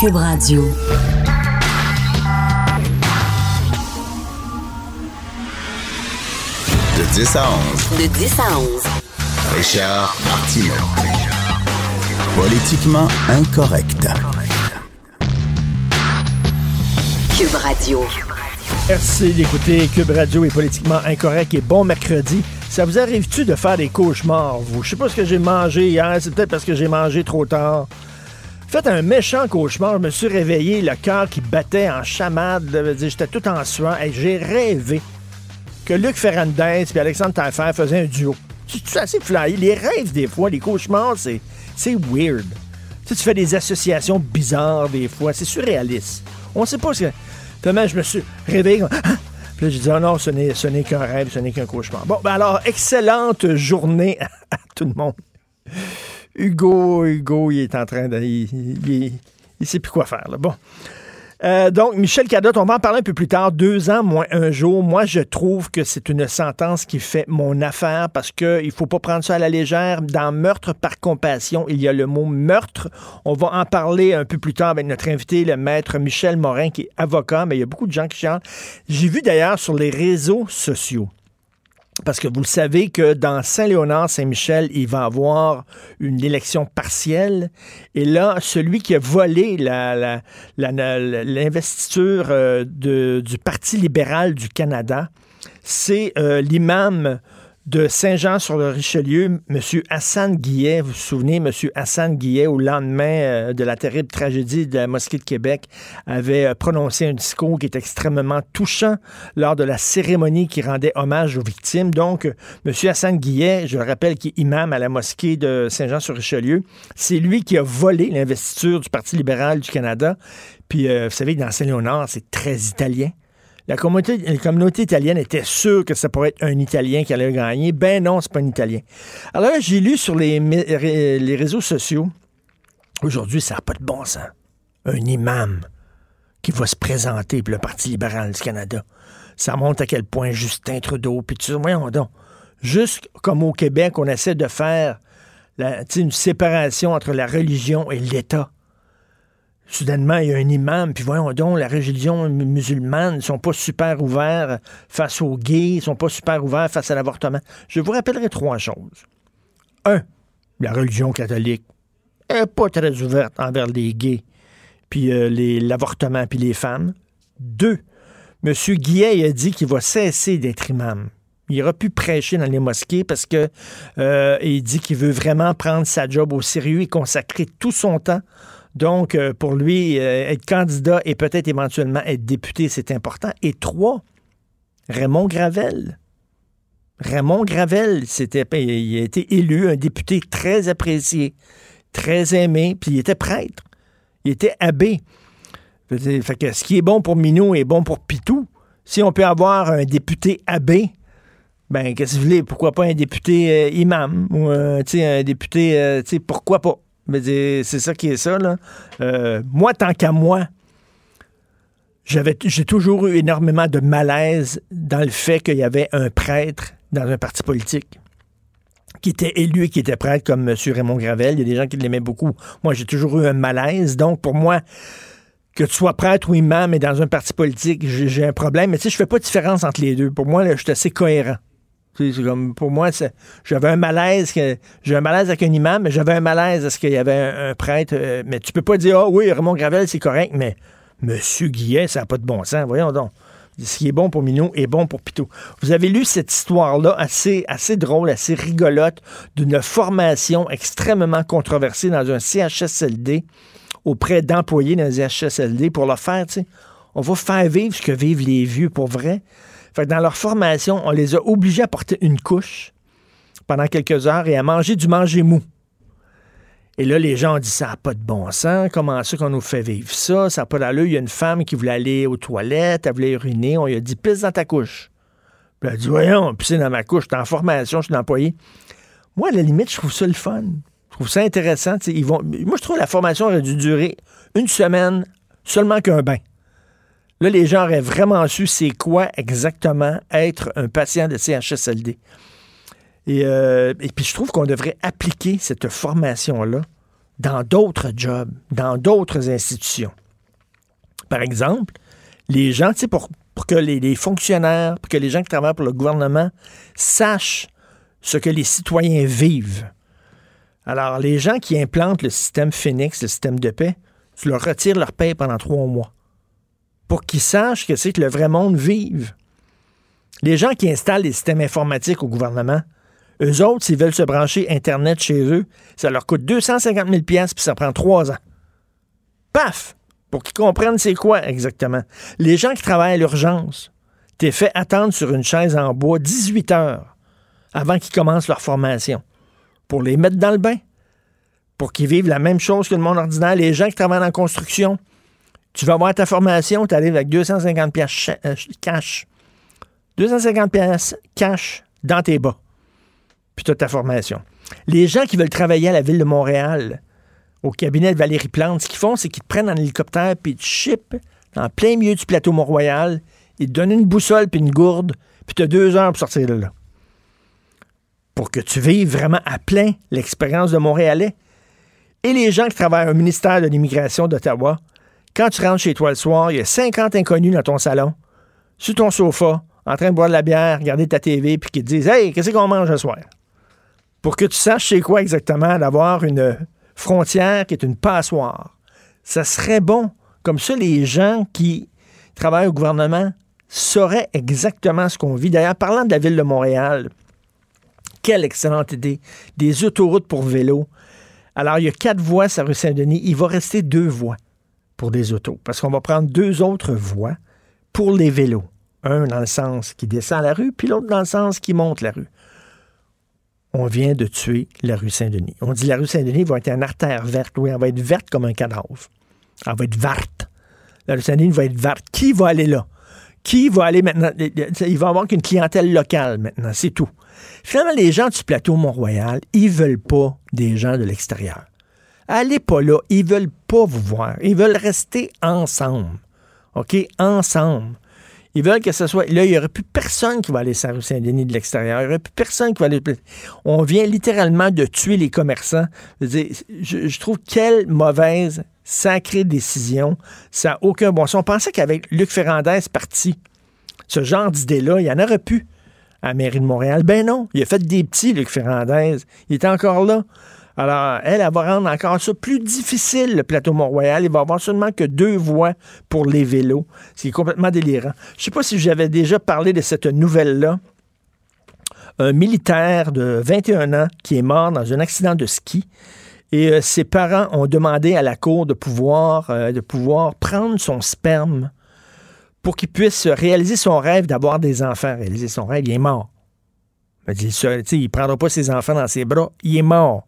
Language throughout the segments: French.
Cube Radio. De 10 à 11. De 10 à 11. Richard Martineau. Politiquement incorrect. Cube Radio. Merci d'écouter Cube Radio est politiquement incorrect et bon mercredi. Ça vous arrive-tu de faire des cauchemars, vous? Je sais pas ce que j'ai mangé hier, c'est peut-être parce que j'ai mangé trop tard. Faites un méchant cauchemar, je me suis réveillé, le cœur qui battait en chamade, j'étais tout en suant, et j'ai rêvé que Luc Ferrandez et Alexandre Taillefer faisaient un duo. C'est assez fly. Les rêves, des fois, les cauchemars, c'est, weird. Tu, sais, tu fais des associations bizarres, des fois. C'est surréaliste. On sait pas ce que. Tellement je me suis réveillé. Ah! Puis là, j'ai dit, oh non, ce n'est, ce n'est qu'un rêve, ce n'est qu'un cauchemar. Bon, ben alors, excellente journée à tout le monde. Hugo, Hugo, il est en train de. Il, il sait plus quoi faire. Bon. Euh, donc, Michel Cadotte, on va en parler un peu plus tard. Deux ans moins un jour. Moi, je trouve que c'est une sentence qui fait mon affaire parce qu'il ne faut pas prendre ça à la légère. Dans meurtre par compassion, il y a le mot meurtre. On va en parler un peu plus tard avec notre invité, le maître Michel Morin, qui est avocat, mais il y a beaucoup de gens qui chantent. J'ai vu d'ailleurs sur les réseaux sociaux parce que vous le savez que dans Saint-Léonard-Saint-Michel, il va avoir une élection partielle. Et là, celui qui a volé l'investiture euh, du Parti libéral du Canada, c'est euh, l'imam de Saint-Jean-sur-le-Richelieu, M. Hassan Guillet. Vous vous souvenez, M. Hassan Guillet, au lendemain euh, de la terrible tragédie de la mosquée de Québec, avait euh, prononcé un discours qui est extrêmement touchant lors de la cérémonie qui rendait hommage aux victimes. Donc, euh, M. Hassan Guillet, je le rappelle, qui est imam à la mosquée de Saint-Jean-sur-Richelieu, c'est lui qui a volé l'investiture du Parti libéral du Canada. Puis, vous savez, dans Saint-Léonard, c'est très italien. La communauté, italienne était sûre que ça pourrait être un Italien qui allait gagner. Ben non, c'est pas un Italien. Alors j'ai lu sur les, réseaux sociaux, aujourd'hui, ça n'a pas de bon sens. Un imam qui va se présenter pour le Parti libéral du Canada. Ça montre à quel point Justin Trudeau, puis tu voyons donc. Juste comme au Québec, on essaie de faire une séparation entre la religion et l'État. Soudainement, il y a un imam, puis voyons donc, la religion mu- musulmane, ils sont pas super ouverts face aux gays, ils sont pas super ouverts face à l'avortement. Je vous rappellerai trois choses. Un, la religion catholique est pas très ouverte envers les gays, puis euh, l'avortement, puis les femmes. Deux, M. Guillet a dit qu'il va cesser d'être imam. Il aura pu prêcher dans les mosquées parce que euh, dit qu'il veut vraiment prendre sa job au sérieux et consacrer tout son temps donc, euh, pour lui, euh, être candidat et peut-être éventuellement être député, c'est important. Et trois, Raymond Gravel. Raymond Gravel, c'était, il a été élu un député très apprécié, très aimé, puis il était prêtre. Il était abbé. Fait que- ce qui est bon pour Minou est bon pour Pitou. Si on peut avoir un député abbé, ben, qu'est-ce que vous voulez? Pourquoi pas un député euh, imam? Ou un député, pourquoi pas? C'est ça qui est ça, là. Euh, moi, tant qu'à moi, j'ai toujours eu énormément de malaise dans le fait qu'il y avait un prêtre dans un parti politique qui était élu et qui était prêtre comme M. Raymond Gravel. Il y a des gens qui l'aimaient beaucoup. Moi, j'ai toujours eu un malaise. Donc, pour moi, que tu sois prêtre ou imam et dans un parti politique, j'ai, un problème. Mais tu sais, je fais pas de différence entre les deux. Pour moi, je suis assez cohérent. Pour moi, j'avais un malaise. Que, j'ai un malaise avec un imam, mais j'avais un malaise à ce qu'il y avait un, prêtre. euh, mais tu peux pas dire, ah oui, Raymond Gravel, c'est correct, mais Monsieur Guillet, ça n'a pas de bon sens. Voyons donc. Ce qui est bon pour Minou est bon pour Pitou. Vous avez lu cette histoire-là assez, assez drôle, assez rigolote, d'une formation extrêmement controversée dans un CHSLD auprès d'employés dans un CHSLD pour leur faire, tu sais, on va faire vivre ce que vivent les vieux pour vrai. Dans leur formation, on les a obligés à porter une couche pendant quelques heures et à manger du manger mou. Et là, les gens ont dit, ça n'a pas de bon sens. Comment ça qu'on nous fait vivre ça? Ça n'a pas d'allure. Il y a une femme qui voulait aller aux toilettes, elle voulait uriner. On lui a dit, pisse dans ta couche. Puis elle a dit, voyons, pisser dans ma couche. Je suis en formation, je suis employé. Moi, à la limite, je trouve ça le fun. Je trouve ça intéressant. Moi, je trouve que la formation aurait dû durer une semaine, seulement qu'un bain. Là, les gens auraient vraiment su c'est quoi exactement être un patient de CHSLD. Et, euh, et puis, je trouve qu'on devrait appliquer cette formation-là dans d'autres jobs, dans d'autres institutions. Par exemple, les gens, tu sais, pour, que les, fonctionnaires, pour que les gens qui travaillent pour le gouvernement sachent ce que les citoyens vivent. Alors, les gens qui implantent le système Phoenix, le système de paix, tu leur retires leur paix pendant trois mois pour qu'ils sachent que c'est que le vrai monde vive. Les gens qui installent les systèmes informatiques au gouvernement, eux autres, s'ils veulent se brancher Internet chez eux, ça leur coûte 250 000 puis ça prend trois ans. Paf! Pour qu'ils comprennent c'est quoi exactement. Les gens qui travaillent à l'urgence, t'es fait attendre sur une chaise en bois 18 heures avant qu'ils commencent leur formation. Pour les mettre dans le bain. Pour qu'ils vivent la même chose que le monde ordinaire. Les gens qui travaillent en construction, tu vas avoir ta formation, tu arrives avec 250 pièces euh, cash. 250 pièces cash dans tes bas. Puis tu as ta formation. Les gens qui veulent travailler à la ville de Montréal, au cabinet de Valérie Plante, ce qu'ils font, c'est qu'ils te prennent en hélicoptère puis ils te chipent en plein milieu du plateau Mont-Royal. Ils te donnent une boussole puis une gourde, puis tu as deux heures pour sortir de là. Pour que tu vives vraiment à plein l'expérience de Montréalais. Et les gens qui travaillent au ministère de l'Immigration d'Ottawa, quand tu rentres chez toi le soir, il y a 50 inconnus dans ton salon, sur ton sofa, en train de boire de la bière, regarder ta TV, puis qui te disent Hey, qu'est-ce qu'on mange ce soir? Pour que tu saches c'est quoi exactement d'avoir une frontière qui est une passoire. Ça serait bon. Comme ça, les gens qui travaillent au gouvernement sauraient exactement ce qu'on vit. D'ailleurs, parlant de la ville de Montréal, quelle excellente idée. Des autoroutes pour vélo. Alors, il y a quatre voies sur rue Saint-Denis. Il va rester deux voies pour des autos. Parce qu'on va prendre deux autres voies pour les vélos. Un dans le sens qui descend la rue, puis l'autre dans le sens qui monte la rue on vient de tuer la rue Saint-Denis. On dit la rue Saint-Denis va être une artère verte. Oui, elle va être verte comme un cadavre. Elle va être verte. La rue Saint-Denis va être verte. Qui va aller là? Qui va aller maintenant? Il va avoir qu'une clientèle locale maintenant, c'est tout. Finalement, les gens du plateau Mont-Royal, ils veulent pas des gens de l'extérieur. Allez pas là, ils veulent pas vous voir. Ils veulent rester ensemble. OK? Ensemble. Ils veulent que ce soit. Là, il n'y aurait plus personne qui va aller sur Saint-Denis de l'extérieur. Il n'y aurait plus personne qui va aller. On vient littéralement de tuer les commerçants. Je, trouve quelle mauvaise, sacrée décision. Ça n'a aucun bon sens. On pensait qu'avec Luc Ferrandez parti, ce genre d'idée-là, il y en aurait plus à la mairie de Montréal. Ben non, il a fait des petits, Luc Ferrandez. Il est encore là. Alors, elle, elle va rendre encore ça plus difficile, le plateau Mont-Royal. Il va avoir seulement que deux voies pour les vélos. C'est complètement délirant. Je ne sais pas si j'avais déjà parlé de cette nouvelle-là. Un militaire de 21 ans qui est mort dans un accident de ski. Et euh, ses parents ont demandé à la cour de pouvoir, euh, de pouvoir prendre son sperme pour qu'il puisse réaliser son rêve d'avoir des enfants. Réaliser son rêve, il est mort. Il ne prendra pas ses enfants dans ses bras. Il est mort.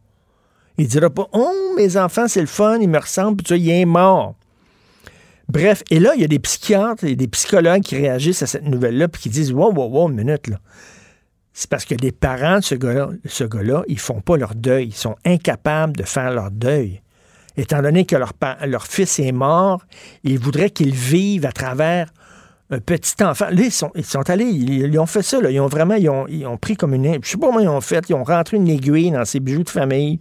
Il dira pas Oh, mes enfants, c'est le fun, ils me ressemblent, puis il est mort. Bref, et là, il y a des psychiatres et des psychologues qui réagissent à cette nouvelle-là, puis qui disent Wow, wow, wow, une minute, là. C'est parce que les parents de ce gars-là, ce gars-là, ils font pas leur deuil. Ils sont incapables de faire leur deuil. Étant donné que leur, leur fils est mort, ils voudraient qu'ils vivent à travers un petit enfant. Là, ils sont, allés, ils, ont fait ça. Là. Ils ont vraiment, ils ont, ils ont pris comme une. Je sais pas comment ils ont fait. Ils ont rentré une aiguille dans ses bijoux de famille.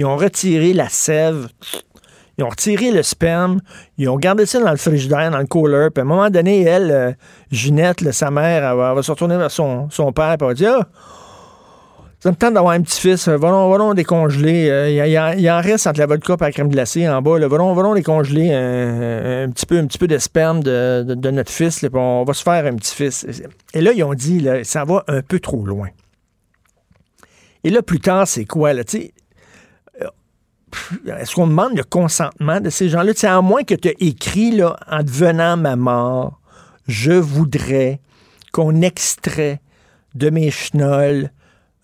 Ils ont retiré la sève. Ils ont retiré le sperme, ils ont gardé ça dans le frigidaire, dans le cooler. Puis à un moment donné, elle, euh, Ginette, sa mère, elle va, se retourner vers son, père et elle va dire Ah, ça me tente d'avoir un petit-fils, va donc, décongeler. Euh, il, y en reste entre la vodka et la crème glacée en bas. Va donc, décongeler un, petit peu, un petit peu de sperme de, notre fils, puis on va se faire un petit-fils. Et là, ils ont dit là, ça va un peu trop loin. Et là, plus tard, c'est quoi? Là? Est-ce qu'on demande le consentement de ces gens-là? C'est à moins que tu aies écrit, là, en devenant ma mort, je voudrais qu'on extrait de mes chenolles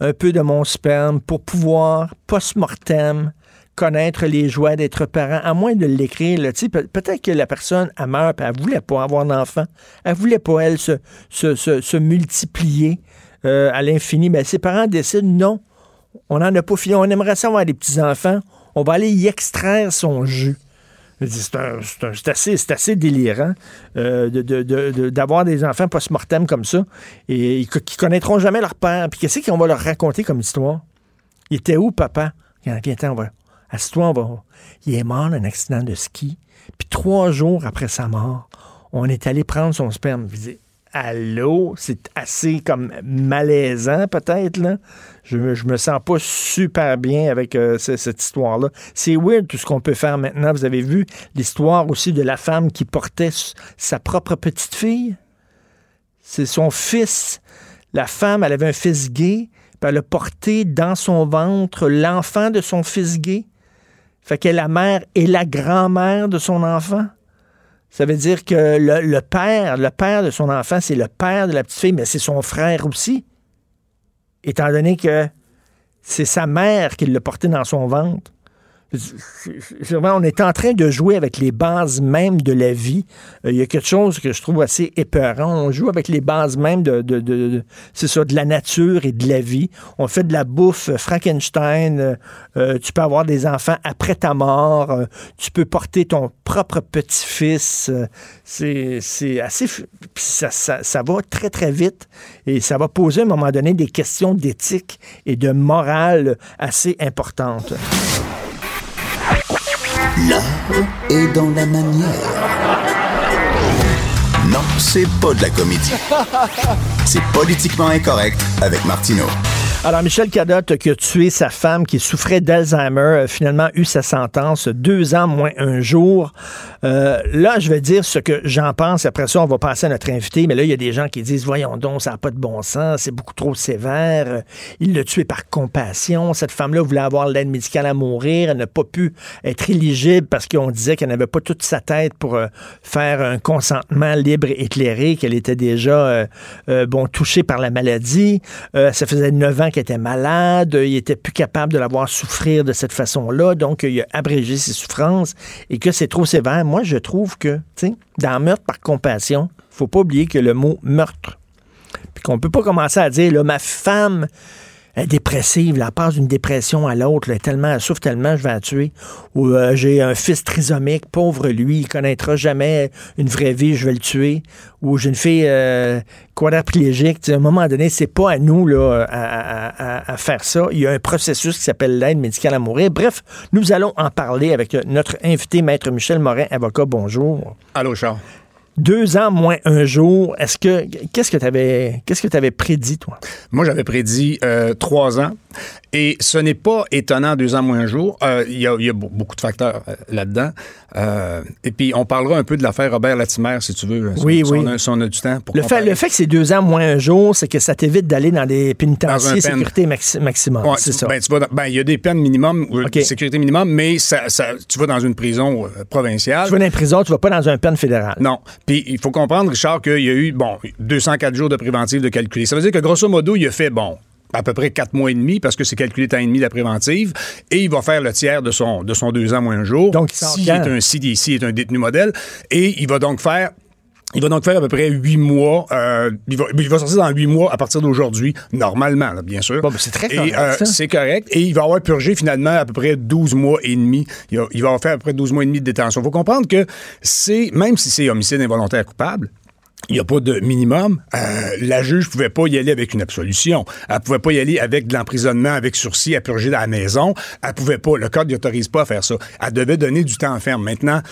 un peu de mon sperme pour pouvoir, post-mortem, connaître les joies d'être parent, à moins de l'écrire. peut-être que la personne, a meurt, elle voulait pas avoir d'enfant. Elle voulait pas, elle, se, se, multiplier euh, à l'infini. Mais ses parents décident, non, on n'en a pas fini. On aimerait ça avoir des petits-enfants on va aller y extraire son jus. C'est assez, délirant euh, d'avoir des enfants post-mortem comme ça et, qui connaîtront jamais leur père. Puis qu'est-ce qu'on va leur raconter comme histoire? Il était où, papa? Viens, on va, ce on va. Il est mort d'un accident de ski. Puis trois jours après sa mort, on est allé prendre son sperme. Je dis, allô, c'est assez comme malaisant peut-être, là. Je, me sens pas super bien avec euh, ce- cette histoire-là. C'est weird tout ce qu'on peut faire maintenant. Vous avez vu l'histoire aussi de la femme qui portait sa propre petite fille? C'est son fils. La femme, elle avait un fils gay, puis elle a porté dans son ventre l'enfant de son fils gay. Fait que la mère est la grand-mère de son enfant. Ça veut dire que le, père, le père de son enfant, c'est le père de la petite fille, mais c'est son frère aussi. Étant donné que c'est sa mère qui l'a porté dans son ventre. On est en train de jouer avec les bases même de la vie. Euh, Il y a quelque chose que je trouve assez épeurant. On joue avec les bases même de, de- de- de- de la nature et de la vie. On fait de la bouffe euh, Frankenstein. euh, tu peux avoir des enfants après ta mort. tu peux porter ton propre petit-fils. c'est, assez... ça va très, très vite. Et ça va poser à un moment donné des questions d'éthique et de morale assez importantes. L'art est dans la manière. Non, c'est pas de la comédie. C'est politiquement incorrect avec Martineau. Alors, Michel Cadotte, qui a tué sa femme qui souffrait d'Alzheimer, a finalement eu sa sentence, deux ans moins un jour. Euh, là, je vais dire ce que j'en pense. Après ça, on va passer à notre invité. Mais là, il y a des gens qui disent, voyons donc, ça n'a pas de bon sens, c'est beaucoup trop sévère. Euh, Il l'a tué par compassion. Cette femme-là voulait avoir l'aide médicale à mourir. Elle n'a pas pu être éligible parce qu'on disait qu'elle n'avait pas toute sa tête pour euh, faire un consentement libre et éclairé, qu'elle était déjà, euh, euh, bon, touchée par la maladie. Euh, ça faisait neuf ans qu'elle était malade. Il était plus capable de la voir souffrir de cette façon-là. Donc, il a abrégé ses souffrances et que c'est trop sévère. Moi, je trouve que, tu sais, dans meurtre par compassion, faut pas oublier que le mot meurtre, puis qu'on peut pas commencer à dire, là, ma femme est dépressive, elle passe d'une dépression à l'autre, elle souffre tellement, je vais la tuer. Ou euh, j'ai un fils trisomique, pauvre lui, il connaîtra jamais une vraie vie, je vais le tuer. Ou j'ai une fille euh. Tu à un moment donné, c'est pas à nous là, à, à- faire ça. Il y a un processus qui s'appelle l'aide médicale à mourir. Bref, nous allons en parler avec euh, notre invité, Maître Michel Morin, avocat. Bonjour. Allô, Charles. Deux ans moins un jour. Est-ce que qu'est-ce que tu avais qu'est-ce que tu avais prédit, toi? Moi, j'avais prédit euh, trois ans. Et ce n'est pas étonnant, deux ans moins un jour. Euh, Il y, a, y beaucoup de facteurs euh, là-dedans. Euh, et puis, on parlera un peu de l'affaire Robert Latimer, si tu veux. si- Oui, si oui. On a, si on a du temps pour Le fait, le fait que c'est deux ans moins un jour, c'est que ça t'évite d'aller dans des pénitenciers sécurité maxi- maximum. Ouais, c'est ça. Ben, tu vas dans- ben, il y a des peines minimum, sécurité minimum, mais ça, ça- tu vas dans une prison provinciale. tu vas dans une prison, tu vas pas dans un pen fédéral. Non. Puis il faut comprendre, Richard, qu'il y a eu, bon, 204 jours de préventive de calculer. Ça veut dire que grosso modo, il a fait, bon, à peu près 4 mois et demi, parce que c'est calculé temps et demi la préventive, et il va faire le tiers de son, de son deux ans moins un jour. Donc, s'il quand? est un CDC, est un détenu modèle, et il va donc faire il va donc faire à peu près huit mois. euh, il, va, il va sortir dans huit mois à partir d'aujourd'hui, normalement, là, bien sûr. Bon, ben, c'est très correct, euh, ça. c'est correct. Et il va avoir purgé finalement à peu près 12 mois et demi. Il va, il va avoir fait à peu près 12 mois et demi de détention. Il faut comprendre que c'est, même si c'est homicide involontaire coupable, il n'y a pas de minimum. Euh, la juge pouvait pas y aller avec une absolution. Elle pouvait pas y aller avec de l'emprisonnement avec sursis à purger dans la maison. Elle pouvait pas. Le code n'autorise pas à faire ça. Elle devait donner du temps ferme. Maintenant,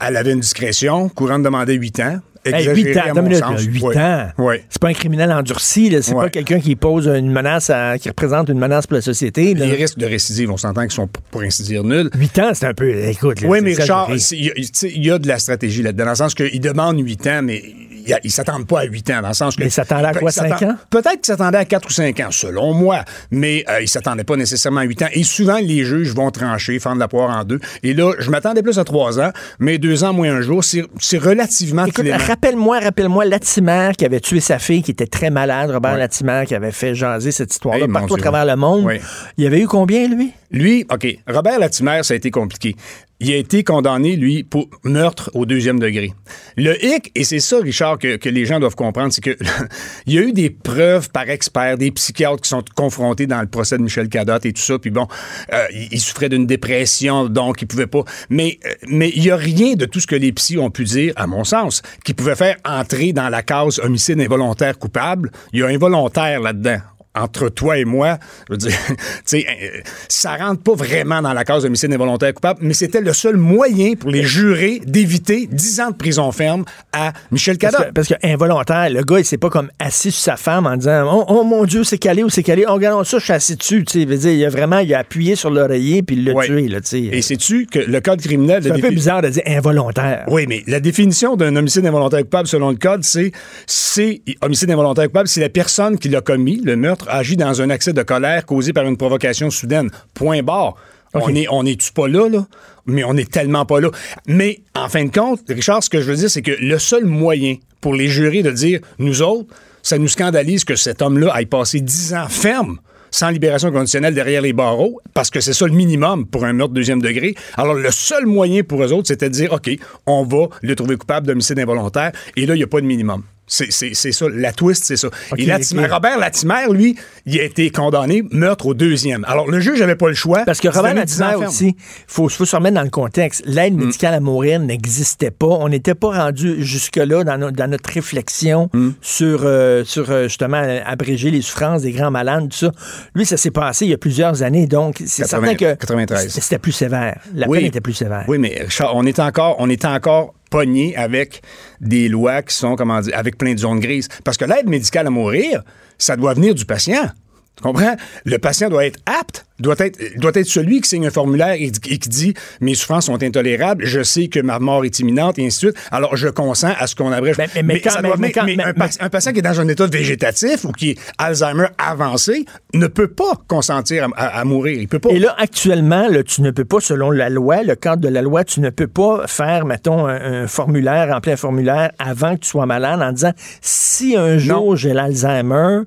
elle avait une discrétion. Courant demandait 8 ans. Hey, Exagéré, 8 ans, à attends mon une minute, sens. là, 8 Ouais. ans. C'est pas un criminel endurci, là. c'est Ouais. pas quelqu'un qui pose une menace, à- qui représente une menace pour la société. là. Les risques de récidive, on s'entend qu'ils sont, pour ainsi dire, nuls. 8 ans, c'est un peu. Écoute, là, Oui, mais Richard, y, il y a de la stratégie là-dedans, dans le sens qu'il demande 8 ans, mais il ne s'attendent pas à 8 ans, dans le sens que... Mais ils s'attendaient à quoi, ils s'attendent- cinq ans? Peut-être qu'ils s'attendaient à 4 ou 5 ans, selon moi, mais euh, ils ne s'attendaient pas nécessairement à 8 ans. Et souvent, les juges vont trancher, fendre la poire en deux. Et là, je m'attendais plus à 3 ans, mais 2 ans moins un jour, c'est relativement Écoute, rappelle-moi, rappelle-moi Latimer qui avait tué sa fille, qui était très malade, Robert. Latimer, qui avait fait jaser cette histoire-là Hey, mon partout à travers le monde. Oui. Il y avait eu combien, lui? Lui, OK, Robert Latimer, ça a été compliqué. Il a été condamné, lui, pour meurtre au deuxième degré. Le hic, et c'est ça, Richard, que, les gens doivent comprendre, c'est que il y a eu des preuves par experts, des psychiatres qui sont confrontés dans le procès de Michel Cadotte et tout ça, puis bon, euh, il, souffrait d'une dépression, donc il pouvait pas. Mais euh, mais il y a rien de tout ce que les psys ont pu dire, à mon sens, qui pouvait faire entrer dans la case homicide involontaire coupable. Il y a involontaire là-dedans. Entre toi et moi, je veux dire, tu sais, euh, ça rentre pas vraiment dans la cause d'homicide involontaire coupable, mais c'était le seul moyen pour les jurés d'éviter 10 ans de prison ferme à Michel Parce Cadot. que, parce que involontaire, le gars, il s'est pas comme assis sur sa femme en disant Oh, oh, mon Dieu, c'est calé ou c'est calé. Oh, regarde ça, je suis assis dessus. Tu sais, dire, il a vraiment il a appuyé sur l'oreiller puis il l'a Ouais. tué. Là, tu sais. Et sais-tu que le code criminel... c'est un peu bizarre de dire involontaire. Oui, mais la définition d'un homicide involontaire coupable selon le code, c'est c'est homicide involontaire coupable, c'est la personne qui l'a commis, le meurtre, agit dans un accès de colère causé par une provocation soudaine. Point barre. On est, on est-tu pas là, là? Mais on est tellement pas là. Mais, en fin de compte, Richard, ce que je veux dire, c'est que le seul moyen pour les jurés de dire, nous autres, ça nous scandalise que cet homme-là aille passer 10 ans ferme sans libération conditionnelle derrière les barreaux, parce que c'est ça le minimum pour un meurtre deuxième degré. Alors, le seul moyen pour eux autres, c'était de dire, OK, on va le trouver coupable d'homicide involontaire, et là, il n'y a pas de minimum. C'est c'est- c'est ça, la twist, c'est ça. et Latimer-. Robert Latimer, lui, il a été condamné meurtre au deuxième. Alors, le juge n'avait pas le choix. Parce que Robert donné 10 ans Latimer aussi, il faut, faut se remettre dans le contexte. L'aide Mm. médicale à mourir n'existait pas. On n'était pas rendu jusque-là dans, no- dans notre réflexion Mm. sur, euh, sur euh, justement abréger les souffrances des grands malades, tout ça. Lui, ça s'est passé il y a plusieurs années, donc c'est 80 certain que 93. c'était plus sévère. La Oui. peine était plus sévère. Oui, mais Richard, on est encore, on est encore pogné avec des lois qui sont, comment dire, avec plein de zones grises. Parce que l'aide médicale à mourir, ça doit venir du patient. Tu comprends? Le patient doit être apte, doit être, doit être celui qui signe un formulaire et, et qui dit mes souffrances sont intolérables, je sais que ma mort est imminente, et ainsi de suite. Alors, je consens à ce qu'on abrège. Mais- mais- mais quand- ça mais- doit mais venir- quand- mais mais- un, pa- un patient qui est dans un état végétatif ou qui est Alzheimer avancé ne peut pas consentir à, à- à mourir. Il peut pas. Et là, actuellement, là, tu ne peux pas, selon la loi, le cadre de la loi, tu ne peux pas faire, mettons, un, un formulaire, remplir un formulaire avant que tu sois malade en disant si un jour j'ai l'Alzheimer,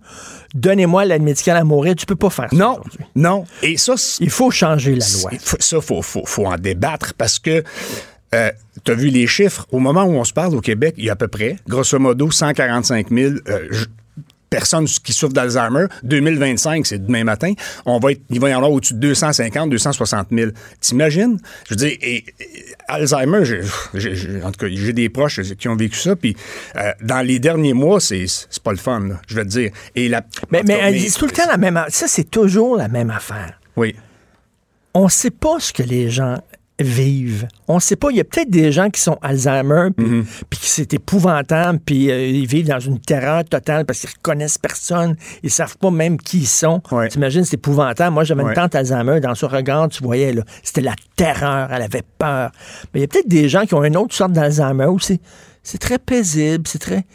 donnez-moi l'aide médicale à mourir. Tu peux pas faire ça. non, aujourd'hui. non. Et ça, Il faut changer la loi. Ça, faut, faut, faut en débattre parce que tu as vu les chiffres? Au moment où on se parle au Québec, il y a à peu près, grosso modo, 145 000 euh, j- personnes qui souffrent d'Alzheimer. 2025, c'est demain matin. On va être, il va y en avoir au-dessus de 250, 260 000. T'imagines? Je veux dire, et, et, Alzheimer, en tout cas, j'ai des proches qui ont vécu ça. Puis euh, dans les derniers mois, c'est pas le fun, là, je vais te dire. Et la, Mais, mais cas, tout le temps la même. Ça, c'est toujours la même affaire. Oui. On ne sait pas ce que les gens vivent. On sait pas. Il y a peut-être des gens qui sont Alzheimer, puis puis qui c'est épouvantable, puis euh, ils vivent dans une terreur totale parce qu'ils reconnaissent personne. Ils savent pas même qui ils sont. Ouais. T'imagines, c'est épouvantable. Moi, j'avais Ouais. une tante Alzheimer. Dans son regard, tu voyais, là, c'était la terreur. Elle avait peur. Mais il y a peut-être des gens qui ont une autre sorte d'Alzheimer où c'est très paisible, c'est très...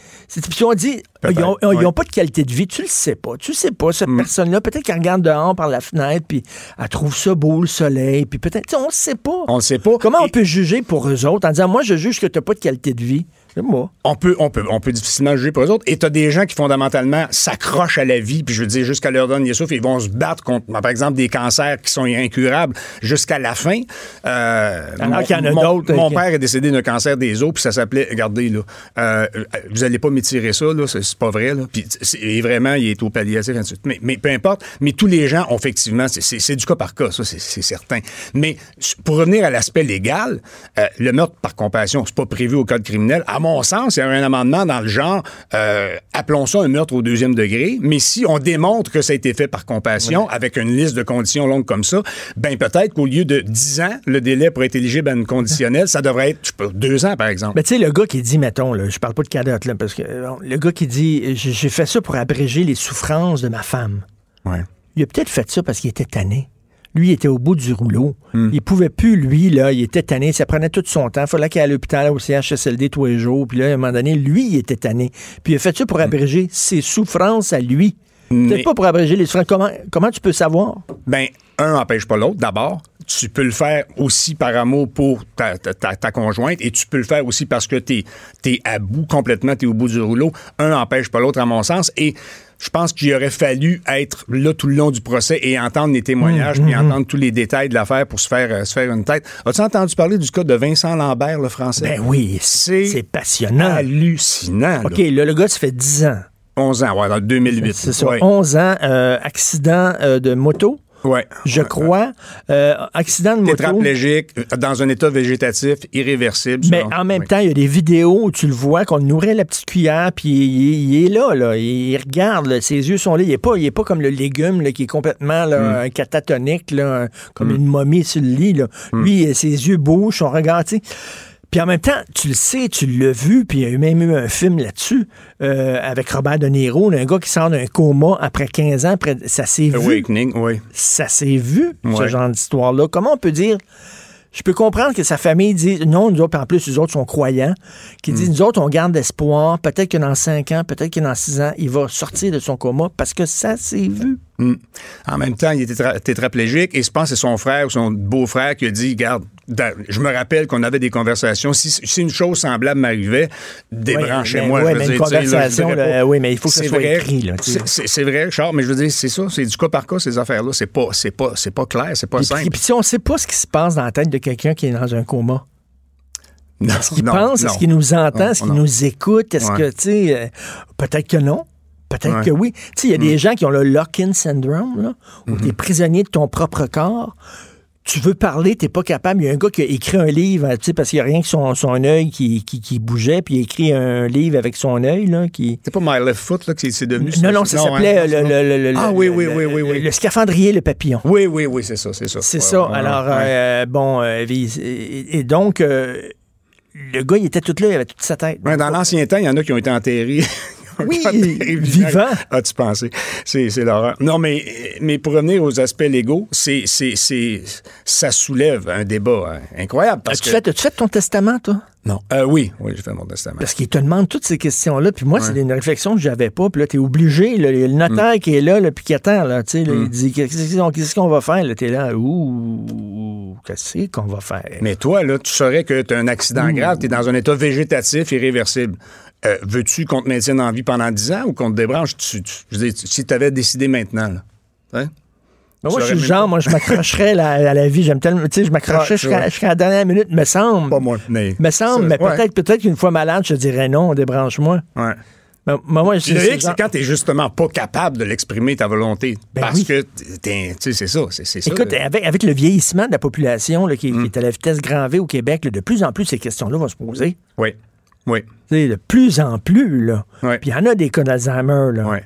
Puis on dit, ils ont, ils ont ouais. pas de qualité de vie. Tu le sais pas. Tu sais pas, cette personne-là, peut-être qu'elle regarde dehors par la fenêtre, puis elle trouve ça beau, le soleil, puis peut-être, tu sais, on le sait pas. On le sait pas. Comment on peut juger pour eux autres en disant, moi, je juge que tu pas de qualité de vie? Moi. on peut, on peut, on peut difficilement juger pour eux autres. Et t'as des gens qui fondamentalement s'accrochent à la vie, puis je veux dire jusqu'à leur dernier souffle, ils vont se battre contre, par exemple, des cancers qui sont incurables jusqu'à la fin. Euh, Alors qu'il y en a d'autres, Mon euh, père est décédé d'un cancer des os, puis ça s'appelait, regardez là, euh, euh, vous allez pas m'étirer ça là, c'est pas vrai là. Puis et vraiment, il est au palliatif, ainsi de suite. Mais, mais peu importe. Mais tous les gens, ont, effectivement, c'est- du cas par cas, ça c'est c'est certain. Mais pour revenir à l'aspect légal, euh, le meurtre par compassion, c'est pas prévu au code criminel. À mon sens, il y a un amendement dans le genre, euh, appelons ça un meurtre au deuxième degré. Mais si on démontre que ça a été fait par compassion, avec une liste de conditions longue comme ça, ben peut-être qu'au lieu de 10 ans, le délai pour être éligible à une conditionnelle, ça devrait être, je sais pas, deux ans par exemple. Mais tu sais, le gars qui dit, mettons, là, je parle pas de cadotte, là, parce que le gars qui dit, j'ai j'ai fait ça pour abréger les souffrances de ma femme. Ouais. Il a peut-être fait ça parce qu'il était tanné. Lui, était au bout du rouleau. Hmm. Il pouvait plus, lui, là, il était tanné. Ça prenait tout son temps. Il fallait qu'il aille à l'hôpital, au CHSLD tous les jours. Puis là, à un moment donné, lui, il était tanné. Puis il a fait ça pour abréger ses souffrances à lui. Hmm. Mais- Peut-être pas pour abréger les souffrances. Comment, comment tu peux savoir? Ben, un n'empêche pas l'autre, d'abord. Tu peux le faire aussi par amour pour ta, ta- ta- ta conjointe et tu peux le faire aussi parce que tu es, à bout complètement, tu es au bout du rouleau. Un n'empêche pas l'autre, à mon sens. Et je pense qu'il aurait fallu être là tout le long du procès et entendre les témoignages, puis entendre tous les détails de l'affaire pour se faire, euh, se faire une tête. As-tu entendu parler du cas de Vincent Lambert, le français? Ben oui, c'est passionnant. hallucinant. là. OK, là, le gars, ça fait 10 ans. 11 ans, ouais, dans le 2008. C'est ça. Ouais. 11 ans, euh, accident euh, de moto. Ouais. je Ouais, crois. Euh, accident de moto. Tétraplégique, euh, dans un état végétatif irréversible. Mais selon- en même oui. temps, il y a des vidéos où tu le vois, qu'on nourrit la petite cuillère, puis il, il est là, là. Il regarde, là, ses yeux sont là. Il n'est pas, il est pas comme le légume là, qui est complètement Mm. là, un catatonique, là, comme une momie sur le lit. Là. Mm. Lui, ses yeux bougent, son regard, tu sais. Puis en même temps, tu le sais, tu l'as vu, puis il y a eu même eu un film là-dessus euh, avec Robert De Niro, un gars qui sort d'un coma après 15 ans. Après, ça s'est vu. Awakening, oui. Ça s'est vu, ce genre d'histoire-là. Comment on peut dire... Je peux comprendre que sa famille dit non, nous autres, puis en plus, les autres sont croyants, qui disent nous autres, on garde espoir. Peut-être que dans 5 ans, peut-être que dans 6 ans, il va sortir de son coma parce que ça s'est vu. Mm. En même temps, il était tétra- tétraplégique et je pense que c'est son frère ou son beau-frère qui a dit Garde, je me rappelle qu'on avait des conversations. Si, si une chose semblable m'arrivait, débranchez-moi. Ouais, mais- ouais, une là, conversation, là, oui, mais il faut que ça C'est soit vrai. écrit. C'est- vrai, Charles, mais je veux dire, c'est ça, c'est du cas par cas, ces affaires-là. C'est pas, c'est pas, c'est pas clair, c'est pas Et simple. puis, puis si on ne sait pas ce qui se passe dans la tête de quelqu'un qui est dans un coma, Non, est-ce qu'il pense, est-ce qu'il nous entend, est-ce qu'il nous écoute, est-ce Ouais. que, tu sais, euh, peut-être que non. Peut-être Ouais. que oui. Tu sais, il y a des gens qui ont le lock-in syndrome, là, où Mm-hmm. tu es prisonnier de ton propre corps. Tu veux parler, t'es pas capable. Il y a un gars qui a écrit un livre, tu sais, parce qu'il n'y a rien que son, son œil qui, qui, qui bougeait, puis il a écrit un livre avec son œil, là, qui... C'est pas My Left Foot là, que c'est devenu. Non, non, ça s'appelait hein, le, non. le- le- le- Ah oui, oui, oui, oui, oui. Le scaphandrier, le papillon. Oui, oui, oui, c'est ça, c'est ça. C'est Ouais, ça. ouais, Alors, euh, bon, euh, et, et- et donc, euh, le gars, il était tout là, il avait toute sa tête. Ouais, dans l'ancien temps, il y en a qui ont été enterrés. Oui, vivants. As-tu pensé? C'est, c'est l'horreur. Non, mais, mais pour revenir aux aspects légaux, c'est, ça soulève un débat hein, incroyable. As-tu que... fait, as-tu fait ton testament, toi? Non. Euh, oui, oui, j'ai fait mon testament. Parce qu'il te demande toutes ces questions-là. Puis moi, c'est une réflexion que j'avais pas. Puis là, t'es obligé. là, le notaire Mm. qui est là, là, puis qui attend, là, tu sais, il dit qu'est-ce qu'on, va faire? Là, t'es là, ouh, qu'est-ce qu'on va faire? Mais toi, là, tu saurais que tu as un accident grave, tu es dans un état végétatif irréversible. Euh, veux-tu qu'on te maintienne en vie pendant 10 ans ou qu'on te débranche? Tu, tu- je veux dire, si tu avais décidé maintenant, là. Hein? Mais moi, je suis le genre, moi, je m'accrocherais à la vie. J'aime tellement, tu sais, je m'accrocherais Ouais, jusqu'à, la dernière minute, me semble. Pas moi, mais. Me semble, mais Ouais. peut-être, peut-être qu'une fois malade, je te dirais non, débranche-moi. Ouais. Mais, mais moi, je le c'est hic, genre- c'est quand t'es justement pas capable de l'exprimer ta volonté. Ben parce oui. que, tu sais, c'est ça, c'est c'est ça. Écoute, avec, avec le vieillissement de la population là, qui, qui Mm. est à la vitesse grand V au Québec, là, de plus en plus, ces questions-là vont se poser. Oui, oui, de plus en plus, là. Ouais. Puis il y en a des cas d'Alzheimer, là. oui.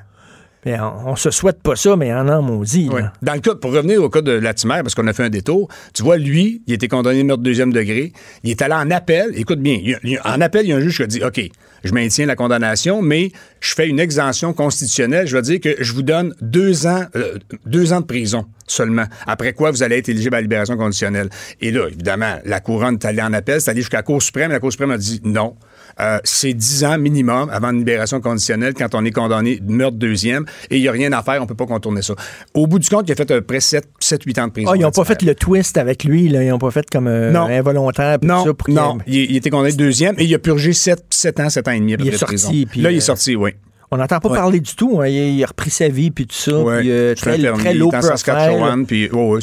Puis on, on se souhaite pas ça, mais en a maudit. Ouais. Dans le cas, pour revenir au cas de Latimer, parce qu'on a fait un détour, tu vois, lui, il était condamné meurtre deuxième degré. Il est allé en appel. Écoute bien, il il en appel, il y a un juge qui a dit OK, je maintiens la condamnation, mais je fais une exemption constitutionnelle. Je vais dire que je vous donne deux ans, euh, deux ans de prison seulement. Après quoi, vous allez être éligible à la libération conditionnelle. Et là, évidemment, la couronne est allée en appel, c'est allé jusqu'à la Cour suprême. La Cour suprême a dit non. Euh, c'est 10 ans minimum avant une libération conditionnelle quand on est condamné de meurtre deuxième et il n'y a rien à faire, on peut pas contourner ça. Au bout du compte, il a fait à peu près 7-8 ans de prison. Ah, ils n'ont pas fait le twist avec lui, là. Ils n'ont pas fait comme euh, Non. involontaire. Non, ça pour qu'il- non. Il, il était condamné deuxième et il a purgé 7, ans, 7 ans et demi à peu Il est de sorti, prison. puis, Là, il est euh, sorti, oui. On n'entend pas Ouais. parler du tout. hein. Il, il a repris sa vie, puis tout ça. Ouais. puis, euh, très, très low profile. Puis oh, ouais.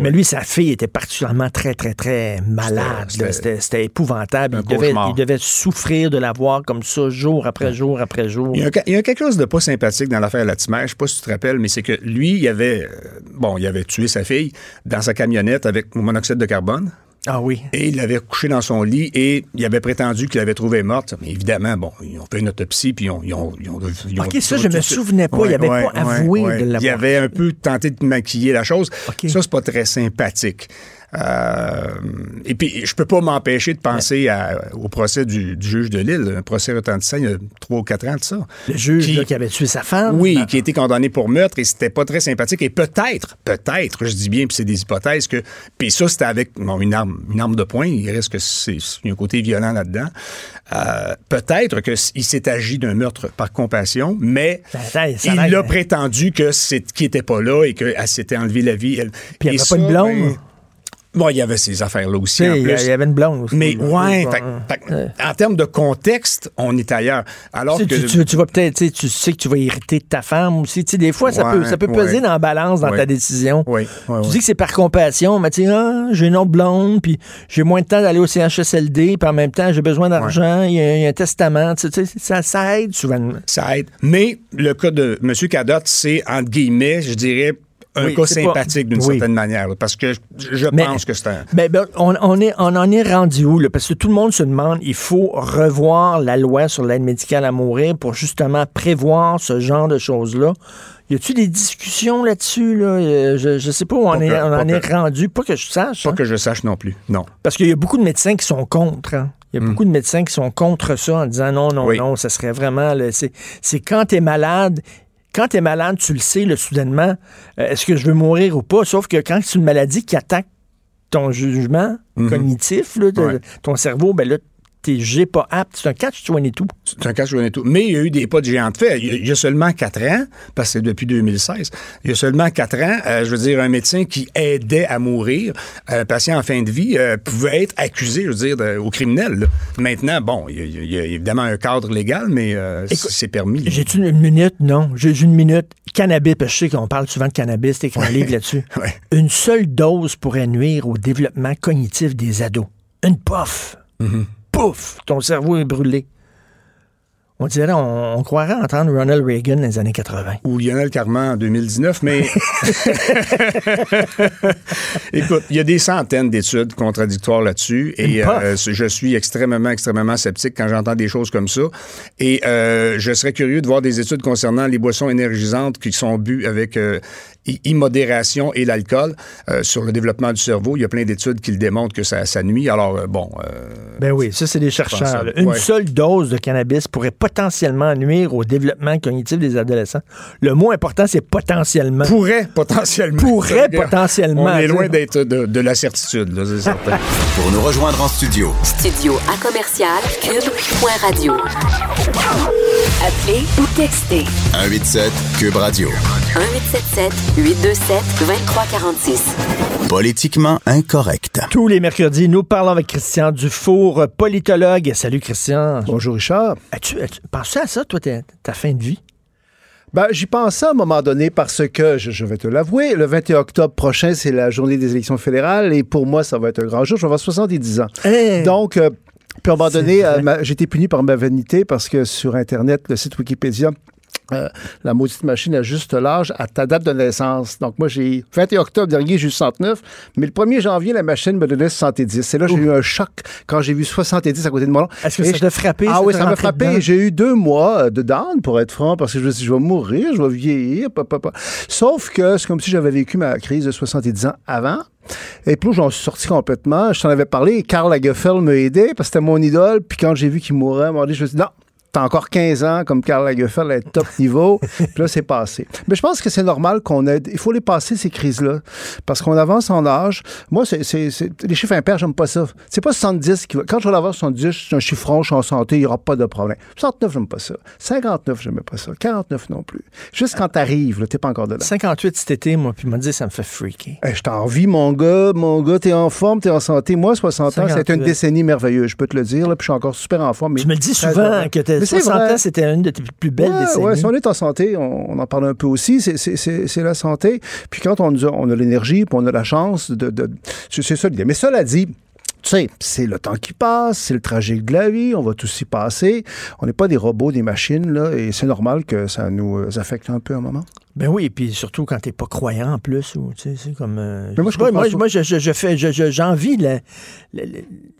Mais lui, sa fille était particulièrement très, très, très malade. C'était- épouvantable. Il devait, cauchemar. il devait souffrir de la voir comme ça, jour après jour après jour. Il y, a, il y a quelque chose de pas sympathique dans l'affaire Latimer. Je sais pas si tu te rappelles, mais c'est que lui, il avait, euh, bon, il avait tué sa fille dans sa camionnette avec monoxyde de carbone. Ah oui. Et il l'avait couché dans son lit et il avait prétendu qu'il l'avait trouvée morte. Mais évidemment, bon, ils ont fait une autopsie puis ils ont. Ils ont, ils ont- ils ont- Ok, ça, je me souvenais pas. Il avait pas avoué de l'avoir Il avait un peu tenté de maquiller la chose. Ok. Ça, c'est pas très sympathique. Euh, et puis, je peux pas m'empêcher de penser à- au procès du, du juge de Lille, un procès retentissant il y a trois ou quatre ans de ça. Le juge Qui- là, qui avait tué sa femme. Oui, qui a été condamné pour meurtre et c'était pas très sympathique. Et peut-être, peut-être, je dis bien, puis c'est des hypothèses que. Puis ça, c'était avec bon, une arme, une arme de poing. Il reste que c'est un côté violent là-dedans. Euh, peut-être que s- il s'est agi d'un meurtre par compassion, mais ça il a prétendu que c'est qu'il était pas là et qu'elle s'était enlevé la vie. Elle- Puis il y Et avait pas une blonde? ben, bon, il y avait ces affaires-là aussi. En il y plus. a- il y avait une blonde aussi. Mais ouais, fait- en termes de contexte, on est ailleurs. Alors Tu, sais, que tu- tu- tu vas peut-être, tu sais, que tu vas hériter de ta femme aussi. Tu sais, des fois, ça peut, ça peut peser ouais. dans la balance dans ta décision. Tu dis que c'est par compassion, mais tu sais, ah, j'ai une autre blonde, puis j'ai moins de temps d'aller au CHSLD, puis en même temps, j'ai besoin d'argent, il y, a- il y a un testament. Tu sais, ça, ça aide souvent. ça aide. Mais le cas de M. Cadotte, c'est, entre guillemets, je dirais, un Oui, cas pas- sympathique d'une oui. certaine manière, là, parce que je, Mais- pense que c'est un... Ben, ben, on, on est, on en est rendu où? Là? Parce que tout le monde se demande, il faut revoir la loi sur l'aide médicale à mourir pour justement prévoir ce genre de choses-là. Y a-tu des discussions là-dessus? Là? Euh, Je, je sais pas où on, Pas est, que- on en est rendu. Pas que je sache. Pas hein. que je sache non plus, non. Parce qu'il y a beaucoup de médecins qui sont contre. hein. Il y a beaucoup de médecins qui sont contre ça en disant non, non, Oui. non, ça serait vraiment. c'est quand tu es malade. Quand tu es malade, tu le sais, soudainement, euh, est-ce que je veux mourir ou pas? Sauf que quand c'est une maladie qui attaque ton jugement cognitif, là, de- Ouais. ton cerveau, ben là, t'es jugé pas apte. C'est un catch 22. C'est un cas je connais tout. Mais il y a eu des pas de géant de fait. Il y a, seulement quatre ans, parce que c'est depuis 2016, il y a seulement quatre ans, euh, je veux dire, un médecin qui aidait à mourir, un patient en fin de vie, euh, pouvait être accusé, je veux dire, de- au criminel. là. Maintenant, bon, il y, a, il y a évidemment un cadre légal, mais euh, c'est permis. J'ai-tu une minute? Non. J'ai une minute. Cannabis, parce que je sais qu'on parle souvent de cannabis, t'es un livre là-dessus. Ouais. Une seule dose pourrait nuire au développement cognitif des ados. Une. Mm-hmm. Pouf! Ton cerveau est brûlé. On dirait, on, on croirait entendre Ronald Reagan dans les années 80. ou Lionel Carman en 2019, mais écoute, il y a des centaines d'études contradictoires là-dessus et euh, je suis extrêmement, extrêmement sceptique quand j'entends des choses comme ça. Et euh, je serais curieux de voir des études concernant les boissons énergisantes qui sont bues avec euh, immodération et l'alcool euh, sur le développement du cerveau. Il y a plein d'études qui le démontrent que ça, ça nuit. Alors, euh, bon, euh, Ben oui, ça, c'est des chercheurs. ça. Une Ouais. seule dose de cannabis pourrait potentiellement nuire au développement cognitif des adolescents. Le mot important, c'est potentiellement. pourrait potentiellement. Pourrait potentiellement, On est loin d'être de, de la certitude, là, c'est certain. Pour nous rejoindre en studio, Studio à commercial cube.radio. Appelez ou textez 187 Cube Radio. 1877 827 2346. Politiquement incorrect. Tous les mercredis, nous parlons avec Christian Dufour, politologue. Salut Christian. Bonjour Richard. As-tu, as-tu pensé à ça, toi, ta, ta fin de vie? Ben, j'y pensais à un moment donné parce que, je, je vais te l'avouer, le 21 octobre prochain, c'est la journée des élections fédérales et pour moi, ça va être un grand jour. Je vais avoir 70 ans. Hey! Donc, euh, puis à un moment donné, euh, ma- j'ai été puni par ma vanité parce que sur Internet, le site Wikipédia, euh, la maudite machine ajuste l'âge à ta date de naissance. Donc, moi, j'ai 21 octobre dernier, j'ai eu 69, mais le 1er janvier, la machine me donnait 70. C'est là que j'ai eu un choc quand j'ai vu 70 à côté de nom. Est-ce que Et ça je- t'a frappé? Ah oui, ça m'a frappé. J'ai eu deux mois euh, de down, pour être franc, parce que je me suis dit, je vais mourir, je vais vieillir. pa, pa, pa. Sauf que c'est comme si j'avais vécu ma crise de 70 ans avant. Et puis j'en suis sorti complètement. Je t'en avais parlé. Karl Lagerfeld m'a aidé parce que c'était mon idole. Puis quand j'ai vu qu'il mourait, à un moment donné, je me suis dit, non, T'as encore 15 ans comme Karl Lagerfeld être top niveau. Puis là, c'est passé. Mais je pense que c'est normal qu'on aide. Il faut les passer, ces crises-là. Parce qu'on avance en âge. Moi, c'est, c'est- c'est- les chiffres impairs, j'aime pas ça. C'est pas 70 qui va. Quand je vais l'avoir 70, c'est un chiffron, je suis en santé, il n'y aura pas de problème. 69, j'aime pas ça. 59, j'aime pas ça. 49 non plus. Juste quand t'arrives, là, t'es pas encore dedans. 58 cet été, moi, puis il m'a dit, ça me fait freaker. Eh, je t'envie, mon gars. Mon gars, t'es en forme, t'es en santé. Moi, 60 ans, 58. c'était une décennie merveilleuse, je peux te le dire. Là, puis je suis encore super en forme. mais Tu me le dis souvent que t'as Mais c'est 60 vrai. ans, c'était une de tes plus belles Ouais, décennies. ouais, si on est en santé, on, on en parle un peu aussi, c'est- la santé. Puis quand on, a- on a l'énergie, puis on a la chance de... de- c'est ça l'idée. Mais cela dit... Tu sais, c'est le temps qui passe, c'est le tragique de la vie, on va tous y passer. On n'est pas des robots, des machines, là, et c'est normal que ça nous euh, affecte un peu un moment. Ben oui, puis surtout quand t'es pas croyant en plus, ou tu sais, c'est comme. euh, Mais moi, je pas, moi, moi, je, je, je fais, je- je- j'envie le-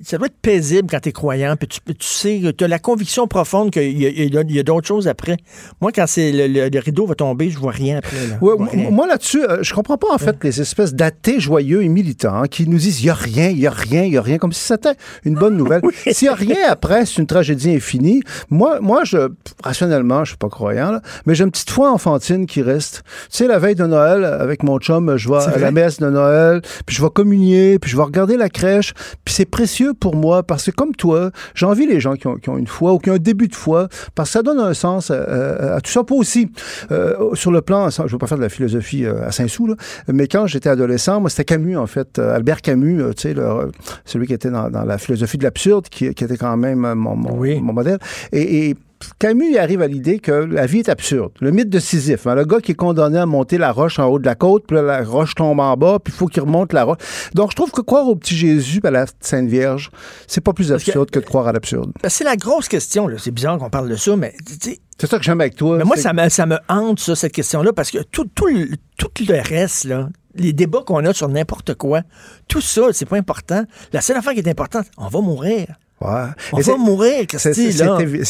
ça doit être paisible quand t'es croyant, puis tu, tu sais, tu as la conviction profonde qu'il y a, a- d'autres choses après. Moi, quand c'est le, le- le rideau va tomber, je vois rien après. Là. Ouais, Je vois m- rien. moi là-dessus, euh, je comprends pas en fait les espèces d'athées joyeux et militants hein, qui nous disent il y a rien, il y a rien, il y a rien, comme si c'était une bonne nouvelle. S'il y a rien après, c'est une tragédie infinie. Moi, moi, je rationnellement, je suis pas croyant, là, mais j'ai une petite foi enfantine qui reste. Tu sais, la veille de Noël, avec mon chum, je vais à la messe de Noël, puis je vais communier, puis je vais regarder la crèche, puis c'est précieux pour moi parce que comme toi, j'envie les gens qui ont, qui ont une foi ou qui ont un début de foi parce que ça donne un sens à, à- à tout ça. Pas aussi euh, sur le plan, je ne veux pas faire de la philosophie euh, à Saint-Sou, mais quand j'étais adolescent, moi c'était Camus en fait, euh, Albert Camus, euh, tu sais, le- celui qui était dans, dans la philosophie de l'absurde, qui, qui était quand même euh, mon, mon, Oui. mon modèle. Et, et Camus arrive à l'idée que la vie est absurde. Le mythe de Sisyphe, hein, le gars qui est condamné à monter la roche en haut de la côte, puis là, la roche tombe en bas, puis il faut qu'il remonte la roche. Donc, je trouve que croire au petit Jésus, à la Sainte Vierge, c'est pas plus absurde que, de croire à l'absurde. Ben, c'est la grosse question. C'est bizarre qu'on parle de ça, mais C'est ça que j'aime avec toi. mais moi, ça me, ça me hante, ça, cette question-là, parce que tout, tout, le, tout le reste, là, les débats qu'on a sur n'importe quoi, tout ça, c'est pas important. La seule affaire qui est importante, on va mourir. Ouais. On va c'est- mourir, c'est- Christy,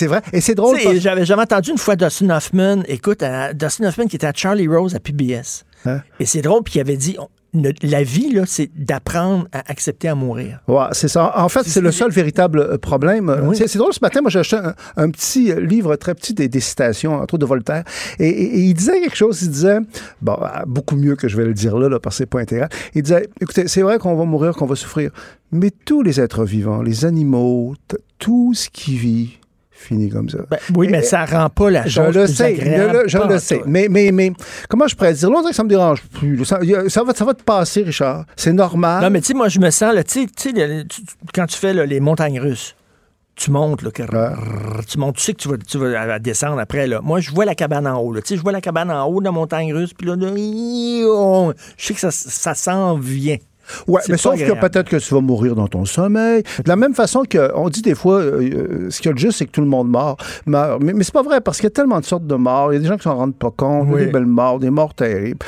vrai. Et c'est drôle. Parce- J'avais jamais entendu une fois Dustin Hoffman, écoute, à- Dustin Hoffman qui était à Charlie Rose à PBS. Hein? Et c'est drôle, puis il avait dit, on- notre- la vie, là, c'est d'apprendre à accepter à mourir. Ouais, c'est ça. En fait, c'est le seul véritable euh, problème. Oui. C'est drôle, ce matin, moi, j'ai acheté un, un petit livre très petit des, des citations, entre autres de Voltaire. Et, et- et il disait quelque chose, il disait, bon, euh, beaucoup mieux que je vais le dire là, là parce que c'est pas intéressant. Il disait, écoutez, c'est vrai qu'on va mourir, qu'on va souffrir, mais tous les êtres vivants, les animaux, tout ce qui vit, finit comme ça. Ben, oui, mais Et- ça rend pas la Je chose le plus sais, agréable. je le, je le sais. Mais, mais, mais, comment je pourrais dire? Que ça me dérange plus. Ça, va, ça va te passer, Richard. C'est normal. Non, mais tu sais, moi, je me sens, là, tu le- quand tu fais là, les montagnes russes, tu montes, là, que- tu montes, tu sais que tu vas, tu vas descendre après. Là. Moi, je vois la cabane en haut. Là. Tu sais, je vois la cabane en haut de la montagne russe, puis là, là, je sais que ça, ça s'en vient. Ouais, mais sauf que peut-être que tu vas mourir dans ton sommeil. De la même façon qu'on dit des fois, euh, euh, ce qu'il y a de juste, c'est que tout le monde meurt. meurt. Mais, mais c'est pas vrai, parce qu'il y a tellement de sortes de morts. Il y a des gens qui s'en rendent pas compte. Il y a Oui. des belles morts, des morts terribles.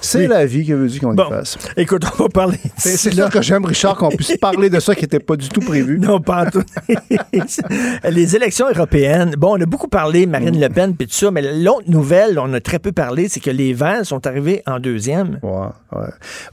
C'est Oui. la vie qui veut dire qu'on Bon, y fasse. écoute, on va parler. C'est ça que j'aime, Richard, qu'on puisse parler de ça qui n'était pas du tout prévu. Non, pas en tout. les élections européennes. Bon, on a beaucoup parlé Marine Le Pen puis tout ça, mais l'autre nouvelle, on a très peu parlé, c'est que les Verts sont arrivés en deuxième. Ouais, ouais.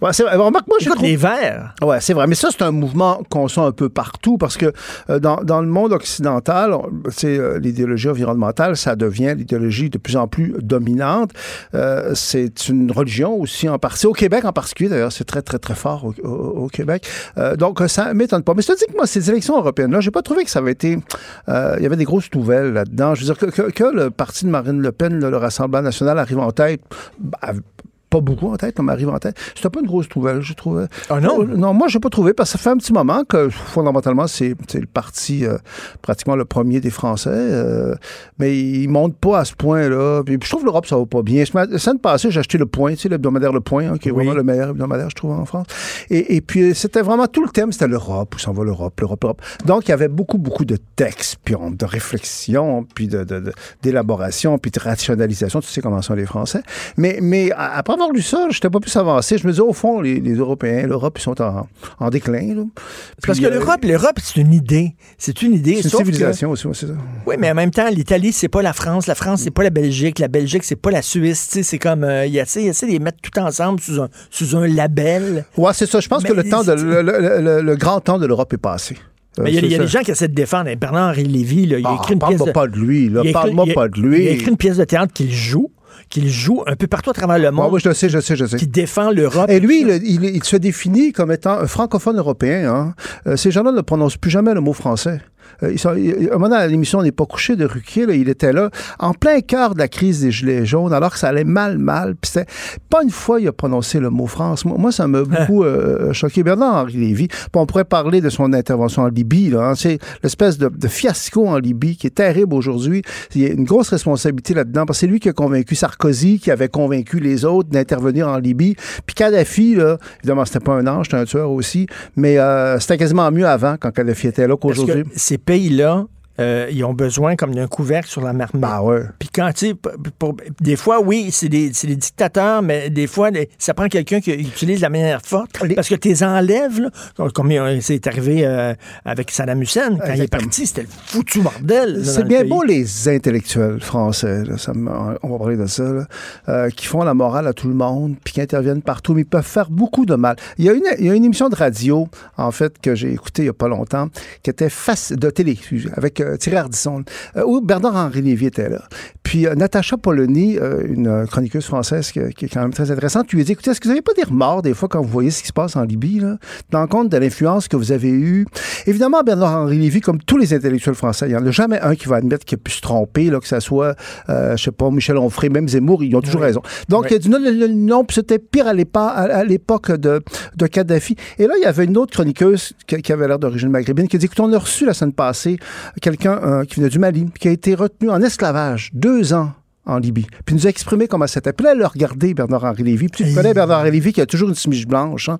Ouais, c'est. Remarque, moi, j'ai trouvé- Verts. Ouais, c'est vrai. Mais ça, c'est un mouvement qu'on sent un peu partout parce que euh, dans, dans le monde occidental, c'est euh, l'idéologie environnementale, ça devient l'idéologie de plus en plus dominante. Euh, c'est une religion aussi en partie. Au Québec en particulier, d'ailleurs, c'est très, très, très fort au, Québec. Donc, ça m'étonne pas. Mais je te dis que moi, ces élections européennes-là, j'ai pas trouvé que ça avait été... Il y avait des grosses nouvelles là-dedans. Je veux dire, que, que- le parti de Marine Le Pen, le Rassemblement national, arrive en tête... bah, pas beaucoup en tête, comme arrive en tête. C'était pas une grosse nouvelle, je trouvais. Ah non? Euh, Non, moi, j'ai pas trouvé, parce que ça fait un petit moment que, fondamentalement, c'est le parti euh, pratiquement le premier des Français. euh, mais il monte pas à ce point-là. Puis je trouve que l'Europe, ça va pas bien. La semaine passée, j'ai acheté Le Point, tu sais, l'hebdomadaire Le Point, hein, qui est Oui. vraiment le meilleur hebdomadaire, je trouve, en France. Et, et puis, c'était vraiment tout le thème, c'était l'Europe, où s'en va l'Europe, l'Europe, l'Europe. Donc, il y avait beaucoup, beaucoup de textes, puis on- de réflexion, puis de- de- de- d'élaboration, puis de rationalisation. Tu sais comment sont les Français. Mais, mais après avoir lu ça, je n'étais pas plus avancé. Je me disais, au fond, les, les Européens, l'Europe, ils sont en, en déclin. là. Parce que euh, l'Europe, l'Europe, c'est une idée. C'est une idée. C'est une que- civilisation aussi, c'est ça. Oui, mais en même temps, l'Italie, c'est pas la France. La France, c'est pas la Belgique. La Belgique, c'est pas la Suisse. C'est comme. euh, Il y a, tu sais, il essaie de les mettre tout ensemble sous un, sous un label. Ouais, c'est ça. Je pense Mais que le, temps de, le, le- le- le grand temps de l'Europe est passé. Euh, Mais il y a, y des gens qui essaient de défendre. Bernard-Henri Lévy, là, il a Ah, écrit une pièce. parle-moi de- pas de lui, là. il a écrit- Parle-moi il a- pas de lui. Il a écrit une pièce de théâtre qu'il joue, qu'il joue un peu partout à travers le monde, ouais, je le sais, je sais, je sais. qui défend l'Europe. Et lui, il, il- il se définit comme étant un francophone européen. hein. Euh, ces gens-là ne prononcent plus jamais le mot français. Euh, ils sont, il- à un moment, à l'émission On n'est pas couché de Ruquier, là, il était là, en plein cœur de la crise des Gilets jaunes, alors que ça allait mal, mal. Puis pas une fois il a prononcé le mot France. Moi, ça m'a beaucoup euh, choqué. Bernard-Henri Lévy, on pourrait parler de son intervention en Libye. hein. C'est l'espèce de, de fiasco en Libye qui est terrible aujourd'hui. Il y a une grosse responsabilité là-dedans, parce que c'est lui qui a convaincu Sarkozy, qui avait convaincu les autres d'intervenir en Libye. Puis Kadhafi, là, évidemment, c'était pas un ange, c'était un tueur aussi, mais euh, c'était quasiment mieux avant, quand Kadhafi était là, qu'aujourd'hui. Ces pays-là, euh, ils ont besoin comme d'un couvercle sur la marmite. Bah ouais. Puis quand, tu des fois, oui, c'est des, c'est des dictateurs, mais des fois, les- ça prend quelqu'un qui utilise la manière forte. Les- Parce que tes enlèves, là, comme- euh, c'est arrivé euh, avec Saddam Hussein, quand il est parti, c'était le foutu bordel. C'est bien beau les intellectuels français, là, ça me- on va parler de ça, là, euh, qui font la morale à tout le monde, puis qui interviennent partout, mais ils peuvent faire beaucoup de mal. Il y a une, il y a une émission de radio, en fait, que j'ai écoutée il n'y a pas longtemps, qui était face de télé, avec Thierry Ardisson, euh, où Bernard-Henri Lévy était là. Puis euh, Natacha Polony, euh, une euh, chroniqueuse française qui, qui est quand même très intéressante, lui a dit Écoutez, est-ce que vous n'avez pas des remords des fois quand vous voyez ce qui se passe en Libye, là, dans compte de l'influence que vous avez eue Évidemment, Bernard-Henri Lévy, comme tous les intellectuels français, il n'y en a jamais un qui va admettre qu'il a pu se tromper, là, que ce soit, euh, je sais pas, Michel Onfray, même Zemmour, ils ont toujours raison. Donc, Oui. il a dit non, non, non, c'était pire à l'époque de, de Kadhafi. Et là, il y avait une autre chroniqueuse qui, qui avait l'air d'origine maghrébine qui a dit écoute, on a reçu la semaine passée quelqu'un euh, qui venait du Mali, qui a été retenu en esclavage deux ans en Libye. Puis il nous a exprimé comment c'était. Puis là, elle a regardé Bernard-Henri Lévy. Puis tu connais Bernard-Henri Lévy qui a toujours une chemise blanche. hein.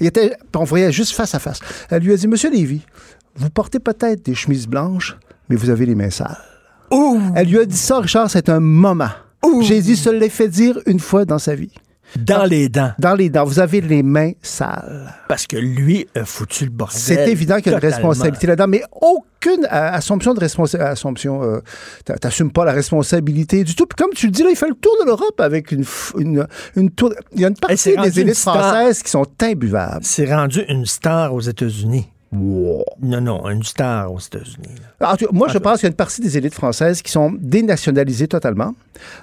Il était, on voyait juste face à face. Elle lui a dit, Monsieur Lévy, vous portez peut-être des chemises blanches, mais vous avez les mains sales. Elle lui a dit ça, Richard, c'est un moment. J'ai dit, se l'ai fait dire une fois dans sa vie. Dans les dents. Dans les dents, vous avez les mains sales. Parce que lui a foutu le bordel. C'est évident qu'il y a une responsabilité là-dedans, mais aucune assumption de responsabilité. Assumption, euh, t'a- t'assumes pas la responsabilité du tout. Puis comme tu le dis, là, il fait le tour de l'Europe avec une, une, une tour. Il y a une partie des élites françaises qui sont imbuvables. C'est rendu une star aux États-Unis. Non, non, une star aux États-Unis. moi, je pense qu'il y a une partie des élites françaises qui sont dénationalisées totalement,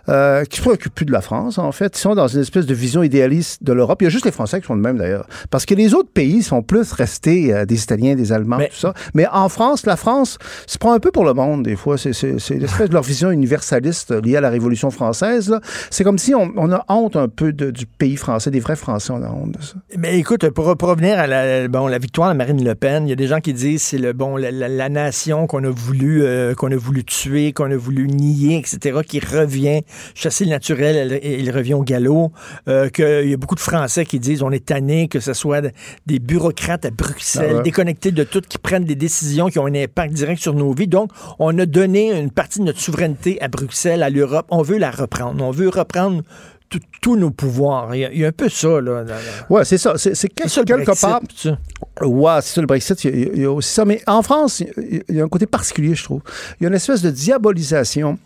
euh, qui se préoccupent plus de la France, en fait. Ils sont dans une espèce de vision idéaliste de l'Europe. Il y a juste les Français qui sont de même, d'ailleurs. Parce que les autres pays sont plus restés euh, des Italiens, des Allemands, Mais- tout ça. Mais en France, la France se prend un peu pour le monde, des fois. C'est l'espèce de leur vision universaliste liée à la Révolution française. C'est comme si on, on a honte un peu de- du pays français, des vrais Français, on a honte de ça. Mais écoute, pour, pour revenir à la, bon, la victoire de Marine Le Pen, il y a des gens qui disent c'est le bon la, la- la nation qu'on a voulu euh, qu'on a voulu tuer, qu'on a voulu nier, etc., qui revient chasser le naturel, elle- il revient au galop. Euh, qu'il y a beaucoup de Français qui disent on est tanné que ce soit des bureaucrates à Bruxelles, Ah ouais. déconnectés de tout, qui prennent des décisions qui ont un impact direct sur nos vies. Donc, on a donné une partie de notre souveraineté à Bruxelles, à l'Europe. On veut la reprendre. On veut reprendre tous nos pouvoirs. Il y, a, il y a un peu ça, là. dans- Ouais, c'est ça. C'est c'est c'est ça, quelque Brexit, part. Ouais, c'est ça le Brexit, il y, a, il y a aussi ça. Mais en France, il y a un côté particulier, je trouve. Il y a une espèce de diabolisation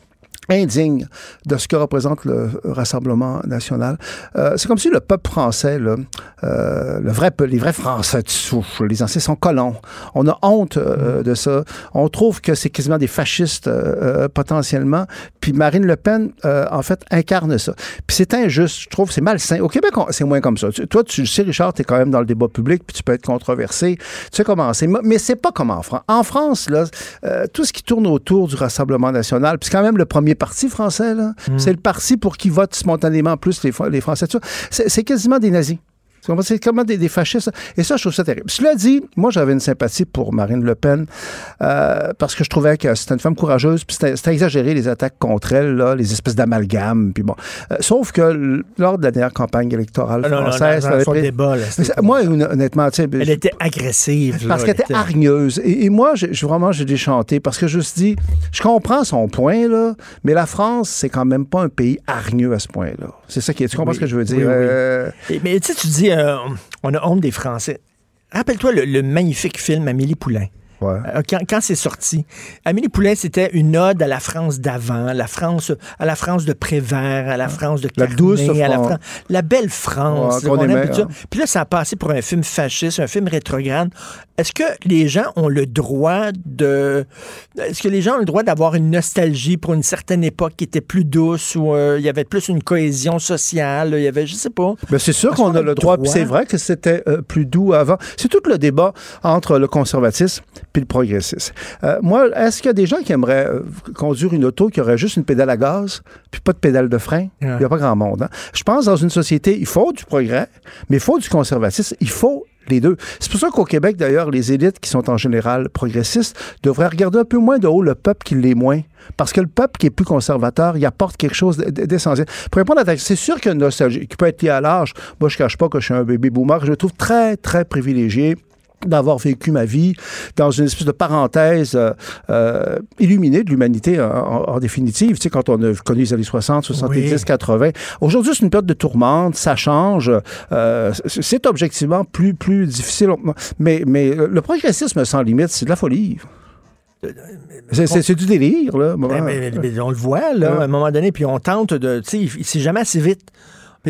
indigne de ce que représente le Rassemblement national. Euh, c'est comme si le peuple français, là, euh, le vrai, les vrais Français de souche, les anciens sont colons. On a honte euh, de ça. On trouve que c'est quasiment des fascistes euh, euh, potentiellement. Puis Marine Le Pen, euh, en fait, incarne ça. Puis c'est injuste, je trouve, c'est malsain. Au Québec, c'est moins comme ça. Tu- toi, tu le sais, Richard, tu es quand même dans le débat public, puis tu peux être controversé. Tu sais comment c'est. Mais c'est pas comme en France. En France, là, euh, tout ce qui tourne autour du Rassemblement national, puis c'est quand même le premier parti français, là. C'est le parti pour qui votent spontanément plus les, les Français. c'est quasiment des nazis. C'est comme des, des fascistes. Et ça, je trouve ça terrible. Cela dit, moi, j'avais une sympathie pour Marine Le Pen euh, parce que je trouvais que c'était une femme courageuse. Puis c'était exagéré, les attaques contre elle, là, les espèces d'amalgames. Puis bon. Euh, sauf que lors de la dernière campagne électorale Ah non, non, française, son pris- débat, là, moi, hon- honnêtement, tu sais, Elle était agressive. parce qu'elle elle était hargneuse. Et, et moi, j'ai vraiment, j'ai déchanté parce que je me suis dit, je comprends son point, là, mais la France, c'est quand même pas un pays hargneux à ce point-là. C'est ça qui est. Tu comprends Oui, ce que je veux dire? oui, oui. Euh, Mais tu sais, tu dis, euh, on a honte des Français. Rappelle-toi le, le magnifique film Amélie Poulain. Ouais. Euh, Quand, quand c'est sorti, Amélie Poulain, c'était une ode à la France d'avant, la France, à la France de Prévert, à la France de La Carnet, douce à la. Fran- la belle France. Ouais, on aimait, hein. Puis là, ça a passé pour un film fasciste, un film rétrograde. Est-ce que les gens ont le droit de... Est-ce que les gens ont le droit d'avoir une nostalgie pour une certaine époque qui était plus douce, où euh, il y avait plus une cohésion sociale, il y avait, je sais pas. Ben, c'est sûr qu'on a le droit? c'est vrai que c'était euh, plus doux avant. C'est tout le débat entre le conservatisme puis le progressisme. Euh, moi, est-ce qu'il y a des gens qui aimeraient euh, conduire une auto qui aurait juste une pédale à gaz puis pas de pédale de frein? Il n'y a pas grand monde. hein. Je pense dans une société, il faut du progrès, mais il faut du conservatisme. Il faut les deux. C'est pour ça qu'au Québec, d'ailleurs, les élites qui sont en général progressistes devraient regarder un peu moins de haut le peuple qui l'est moins. Parce que le peuple qui est plus conservateur, il apporte quelque chose d'essentiel. Pour répondre à ta c'est sûr qu'il y a une nostalgie qui peut être liée à l'âge. Moi, je ne cache pas que je suis un bébé boomer. Je me trouve très, très privilégié d'avoir vécu ma vie dans une espèce de parenthèse euh, euh, illuminée de l'humanité en, définitive. Tu sais, quand on a connu les années 60, 70, Oui. 80. Aujourd'hui, c'est une période de tourmente, ça change. euh, c'est- objectivement plus, plus difficile. Mais, mais le progressisme sans limite, c'est de la folie. C'est- du délire, là. Mais- mais- mais on le voit, là, Ouais. à un moment donné, puis on tente de. Tu sais, c'est jamais assez vite.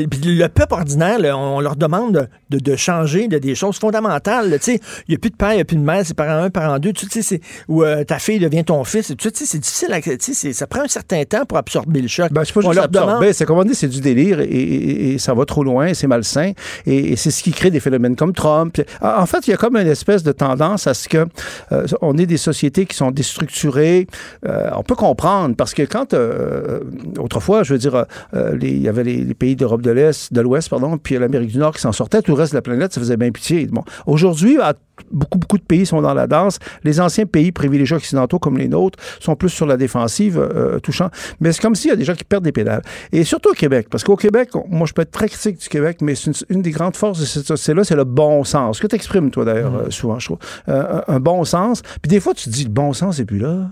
Puis, puis le peuple ordinaire, là, on leur demande de, de changer de des choses fondamentales. là. Tu sais, il n'y a plus de père, il n'y a plus de mère, c'est parent un, parent deux. Tu sais, c'est où euh, ta fille devient ton fils. Tu sais, c'est difficile. À, tu sais, ça prend un certain temps pour absorber le choc. Ben, pas on juste leur demande. c'est comme on dit, c'est du délire et, et- et ça va trop loin, c'est malsain et, et c'est ce qui crée des phénomènes comme Trump. En fait, il y a comme une espèce de tendance à ce que euh, on ait des sociétés qui sont déstructurées. Euh, on peut comprendre parce que quand euh, autrefois, je veux dire, euh, il y avait les, les pays d'Europe de l'Est, de l'Ouest, pardon, puis l'Amérique du Nord qui s'en sortaient, tout le reste de la planète, ça faisait bien pitié. Bon, aujourd'hui, beaucoup beaucoup de pays sont dans la danse. Les anciens pays privilégiés occidentaux comme les nôtres sont plus sur la défensive, euh, touchant. Mais c'est comme s'il y a des gens qui perdent des pédales. Et surtout au Québec, parce qu'au Québec, on- moi je peux être très critique du Québec, mais c'est une, une des grandes forces de cette société-là, c'est le bon sens. Ce que tu exprimes, toi d'ailleurs, euh, souvent, je trouve. Euh, un, un bon sens. Puis des fois, tu te dis, le bon sens n'est plus là.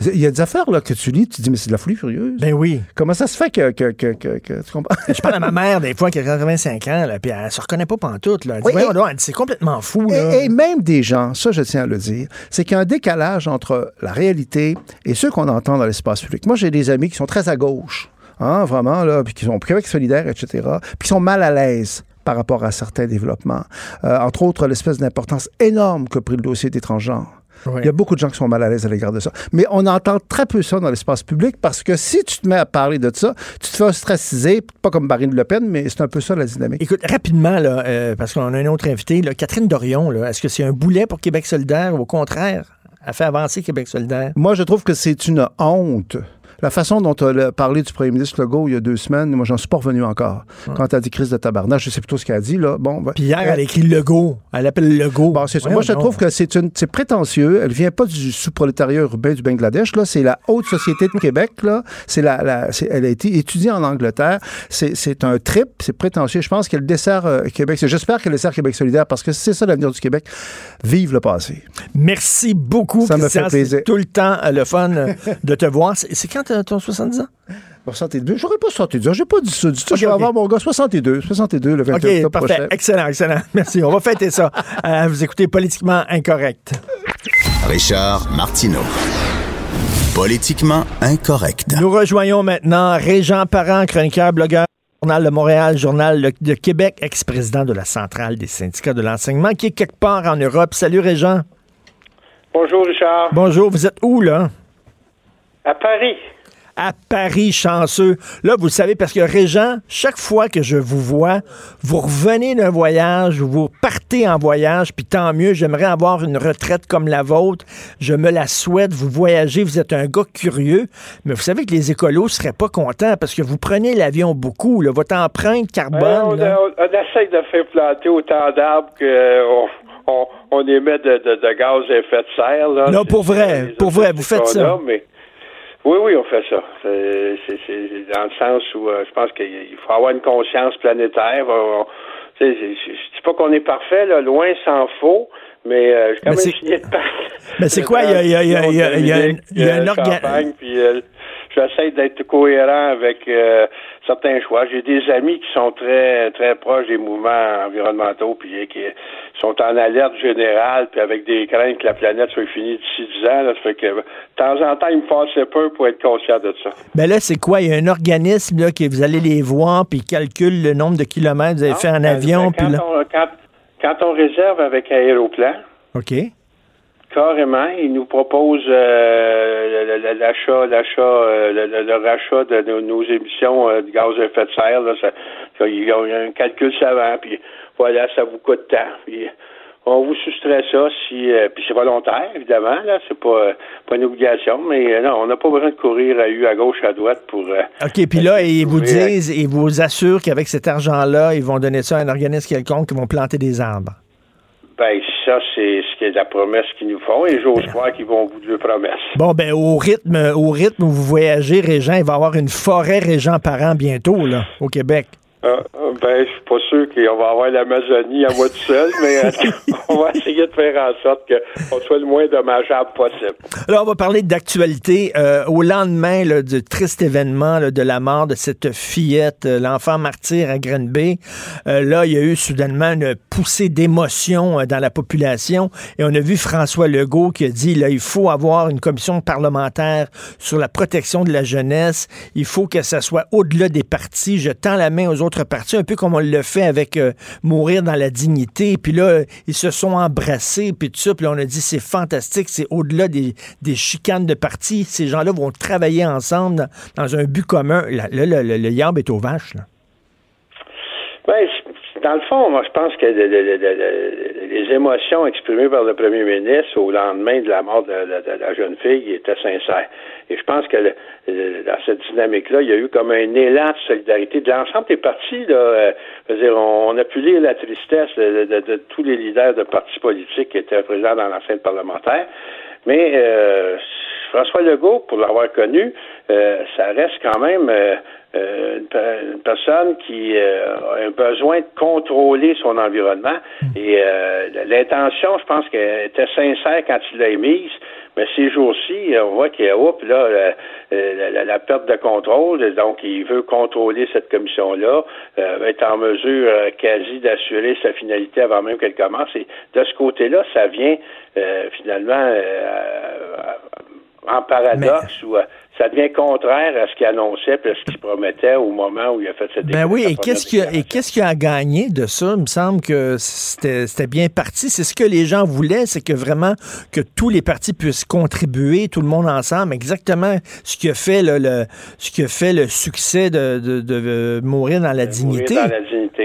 Il y a des affaires là, que tu lis, tu te dis, mais c'est de la folie furieuse. Ben oui. Comment ça se fait que, que, que, que- que- tu comprends? Je parle à ma mère des fois qui a 85 ans, là, puis elle se reconnaît pas pantoute. Là. Elle dit, Oui, et- c'est complètement fou. Là. Et, et même des gens, ça je tiens à le dire, c'est qu'il y a un décalage entre la réalité et ce qu'on entend dans l'espace public. Moi, j'ai des amis qui sont très à gauche, hein, vraiment, là, puis qui sont Québec solidaire, etc., puis qui sont mal à l'aise par rapport à certains développements. Euh, entre autres, l'espèce d'importance énorme que pris le dossier des transgenres. Oui. Il y a beaucoup de gens qui sont mal à l'aise à l'égard de ça. Mais on entend très peu ça dans l'espace public parce que si tu te mets à parler de ça, tu te fais ostraciser, pas comme Marine Le Pen, mais c'est un peu ça la dynamique. Écoute, rapidement, là, euh, parce qu'on a un autre invité, là, Catherine Dorion, est-ce que c'est un boulet pour Québec solidaire ou au contraire, elle fait avancer Québec solidaire? Moi, je trouve que c'est une honte. La façon dont tu as parlé du premier ministre Legault il y a deux semaines, moi, j'en suis pas revenu encore. Quand tu as dit crise de tabarnak, je sais plutôt ce qu'elle a dit, là. Bon, ben, Puis hier, euh, elle a écrit Legault. Elle appelle Legault. Bon, c'est Moi, je trouve que c'est une, c'est prétentieux. Elle vient pas du sous-prolétariat urbain du Bangladesh. Là, c'est la haute société de Québec. Là, c'est la, la- c'est- elle a été étudiée en Angleterre. C'est, un trip. C'est prétentieux. Je pense qu'elle dessert euh, Québec. J'espère qu'elle dessert Québec solidaire parce que c'est ça l'avenir du Québec. Vive le passé. Merci beaucoup, Ça me fait plaisir. Tout le temps euh, le fun de te voir. C'est quand ton 70 ans? 62. J'aurais pas 62. J'ai pas dit ça. Ça, Ok, je vais avoir mon gars 62. 62 le 21 OK, octobre parfait. prochain. Excellent, excellent. Merci. On va fêter ça. Euh, vous écoutez Politiquement Incorrect. Richard Martineau. Politiquement incorrect. Nous rejoignons maintenant Régent Parent, chroniqueur, blogueur. Journal de Montréal, Journal Le- de Québec, ex-président de la Centrale des syndicats de l'enseignement, qui est quelque part en Europe. Salut Régent. Bonjour, Richard. Bonjour, vous êtes où là? À Paris. À Paris chanceux. Là, vous le savez, parce que Régent, chaque fois que je vous vois, vous revenez d'un voyage, vous partez en voyage, puis tant mieux, j'aimerais avoir une retraite comme la vôtre. Je me la souhaite. Vous voyagez, vous êtes un gars curieux, mais vous savez que les écolos seraient pas contents parce que vous prenez l'avion beaucoup. là. votre empreinte carbone. on, là. on- on essaie de faire planter autant d'arbres qu'on on, on émet de, de- de gaz à effet de serre. Là. Non, pour vrai, pour vrai, vous faites ça. a, mais oui, oui, on fait ça. C'est dans le sens où euh, je pense qu'il il faut avoir une conscience planétaire. On- tu sais, c'est- je je dis pas qu'on est parfait, là, loin s'en faut, mais euh, j'ai quand Mais même signé de. Mais c'est quoi, il y a- y a- y a- y a- y a y a un orga- Champagne, puis euh, j'essaie d'être cohérent avec euh, certains choix. J'ai des amis qui sont très très proches des mouvements environnementaux, puis qui sont en alerte générale, puis avec des craintes que la planète soit finie d'ici 10 ans. Là, ça fait que de temps en temps, ils me passent un peu pour être conscient de ça. Ben là, c'est quoi? Il y a un organisme là, que vous allez les voir, puis calcule le nombre de kilomètres que vous avez Non? fait en Ben, avion. ben, puis quand, là... on, quand, quand on réserve avec Aéroplan, OK. Carrément, ils nous proposent euh, l'achat, l'achat, euh, le, rachat de nos, nos émissions euh, de gaz à effet de serre. Là, ça, ça, il y a un calcul savant, puis voilà, ça vous coûte tant. Puis on vous soustrait ça si, puis c'est volontaire évidemment, là, c'est pas, pas une obligation, mais non, on n'a pas besoin de courir à U à gauche à droite pour. OK, puis là, ils vous disent, ils vous assurent qu'avec cet argent-là, ils vont donner ça à un organisme quelconque qui vont planter des arbres. ben ça, c'est ce qui est la promesse qu'ils nous font, et j'ose croire qu'ils vont au bout de leur promesse. Bon, ben, au rythme, au rythme où vous voyagez, Régent, il va y avoir une forêt Régent par an bientôt, là, au Québec. Ah, ah, ben, je suis pas sûr qu'on va avoir l'Amazonie à moi tout seul, mais euh, on va essayer de faire en sorte qu'on soit le moins dommageable possible. Là, on va parler d'actualité. Euh, au lendemain là, du triste événement là, de la mort de cette fillette, euh, l'enfant martyr à Grenby, euh, là, il y a eu soudainement une poussée d'émotion euh, dans la population. Et on a vu François Legault qui a dit, là, il faut avoir une commission parlementaire sur la protection de la jeunesse. Il faut que ça soit au-delà des partis. Je tends la main aux autres autres partis, un peu comme on le fait avec euh, Mourir dans la dignité. Puis là, ils se sont embrassés, puis tout ça. Puis là, on a dit, c'est fantastique, c'est au-delà des, des chicanes de partis. Ces gens-là vont travailler ensemble dans, un but commun. Là, le, le, est aux vaches. Là. Ben, dans le fond, moi, je pense que le- le- le- le- les émotions exprimées par le premier ministre au lendemain de la mort de, de- la jeune fille étaient sincères. Et je pense que dans cette dynamique-là, il y a eu comme un élan de solidarité de l'ensemble des partis. Là, euh, on, a pu lire la tristesse de tous les leaders de partis politiques qui étaient présents dans l'enceinte parlementaire. Mais euh, François Legault, pour l'avoir connu, euh, ça reste quand même euh, euh, une, une personne qui euh, a un besoin de contrôler son environnement. Et euh, l'intention, je pense qu'elle était sincère quand il l'a émise. Mais ces jours-ci, on voit qu'il y a oups, là, la, la- la- la perte de contrôle. Donc, il veut contrôler cette commission-là, euh, être en mesure euh, quasi d'assurer sa finalité avant même qu'elle commence. Et de ce côté-là, ça vient euh, finalement euh, en paradoxe ou euh, ça devient contraire à ce qu'il annonçait et à ce qu'il promettait au moment où il a fait cette Ben oui, et qu'est-ce qu'il a, et déclaration. qu'est-ce qu'il y a à gagner de ça? Il me semble que c'était c'était bien parti. C'est ce que les gens voulaient, c'est que vraiment que tous les partis puissent contribuer, tout le monde ensemble, exactement ce qui a fait le, le- ce qui a fait le succès de, de, de, euh, mourir dans la dignité. Mourir dans la dignité,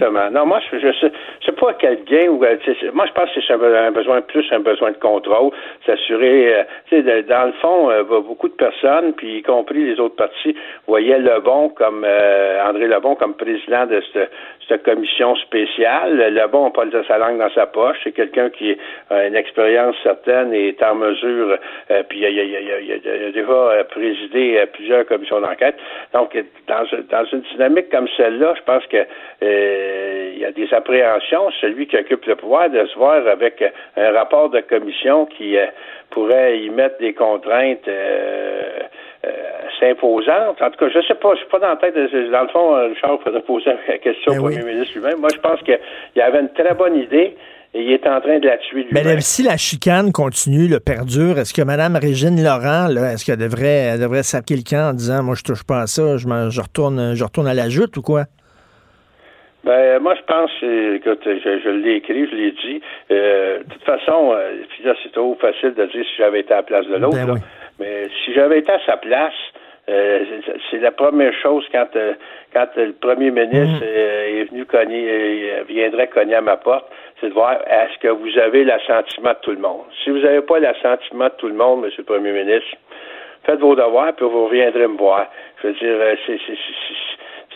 Non, moi, je, je sais, pas quel gain ou euh, moi, je pense que c'est un, be- un besoin plus un besoin de contrôle, s'assurer. euh, dans le fond, euh, beaucoup de personnes, puis y compris les autres partis, voyaient Lebon comme euh, André Lebon comme président de cette, cette commission spéciale. Lebon n'a pas le- sa langue dans sa poche. C'est quelqu'un qui a une expérience certaine et est en mesure. euh, puis il a, il a- il a- il a- déjà euh, présidé euh, plusieurs commissions d'enquête. Donc, dans, une dynamique comme celle-là, je pense que euh, il y a des appréhensions. Celui qui occupe le pouvoir de se voir avec un rapport de commission qui euh, pourrait y mettre des contraintes euh, s'imposantes. En tout cas, je sais pas, je suis pas dans la tête. De, dans le fond, euh, Richard faudrait poser la question Ben au oui. premier ministre lui-même. Moi, je pense qu'il y avait une très bonne idée et il est en train de la tuer Mais lui-même. là, si la chicane continue, le perdure, est-ce que Mme Régine Laurent, est-ce qu'elle devrait, elle devrait saper le camp en disant Moi, je touche pas à ça, je, retourne, je retourne à la joute ou quoi? Ben, moi, je pense, euh, écoute, je, je l'ai écrit, je l'ai dit. Euh, de toute façon, euh, puis là, c'est trop facile de dire si j'avais été à la place de l'autre. Ben oui. Mais si j'avais été à sa place, euh, c'est- la première chose quand euh, quand le premier ministre euh, est venu cogner, euh, viendrait cogner à ma porte, c'est de voir est-ce que vous avez l'assentiment de tout le monde? Si vous n'avez pas l'assentiment de tout le monde, Monsieur le Premier ministre, faites vos devoirs, puis vous reviendrez me voir. Je veux dire, euh, c'est,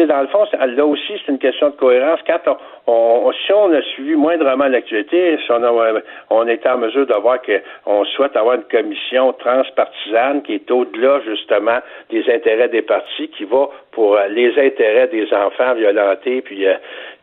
sais, dans le fond, là aussi, c'est une question de cohérence. Quand on, on- si on a suivi moindrement l'actualité, si on, a, euh, on en mesure de voir qu'on souhaite avoir une commission transpartisane qui est au-delà, justement, des intérêts des partis, qui va pour euh, les intérêts des enfants violentés, puis euh,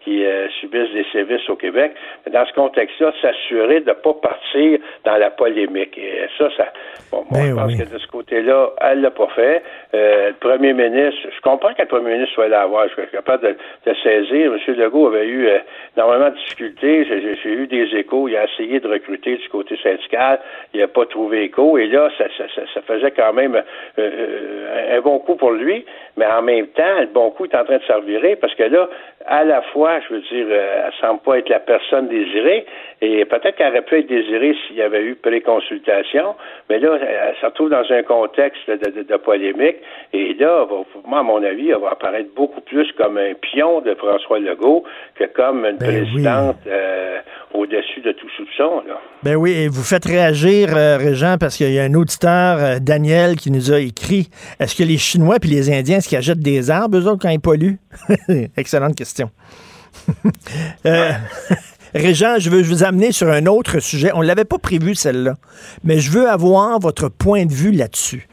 qui euh, subissent des sévices au Québec. Mais dans ce contexte-là, s'assurer de ne pas partir dans la polémique. Et ça, ça bon, moi, Ben je pense oui. que de ce côté-là, elle l'a pas fait. Euh, le premier ministre, je comprends que le premier ministre soit là à voir, je suis capable de, de saisir. M. Legault avait eu euh, énormément de difficultés. J'ai eu des échos. Il a essayé de recruter du côté syndical. Il n'a pas trouvé écho. Et là, ça, ça, ça, ça faisait quand même euh, euh, un bon coup pour lui. Mais en même temps, le bon coup est en train de servir parce que là, à la fois, je veux dire, euh, elle semble pas être la personne désirée, et peut-être qu'elle aurait pu être désirée s'il y avait eu préconsultation, mais là, elle se retrouve dans un contexte de, de- de polémique, et là, va- moi, à mon avis, elle va apparaître beaucoup plus comme un pion de François Legault que comme une Ben oui. présidente euh, au-dessus de tout soupçon. Là. Ben oui, et vous faites réagir, euh, Régent, parce qu'il y a un auditeur, euh, Daniel, qui nous a écrit Est-ce que les Chinois puis les Indiens, est-ce qu'ils achètent des arbres, eux autres, quand ils polluent? Excellente question. Euh, Régent, je veux vous amener sur un autre sujet. On ne l'avait pas prévu, celle-là, mais je veux avoir votre point de vue là-dessus.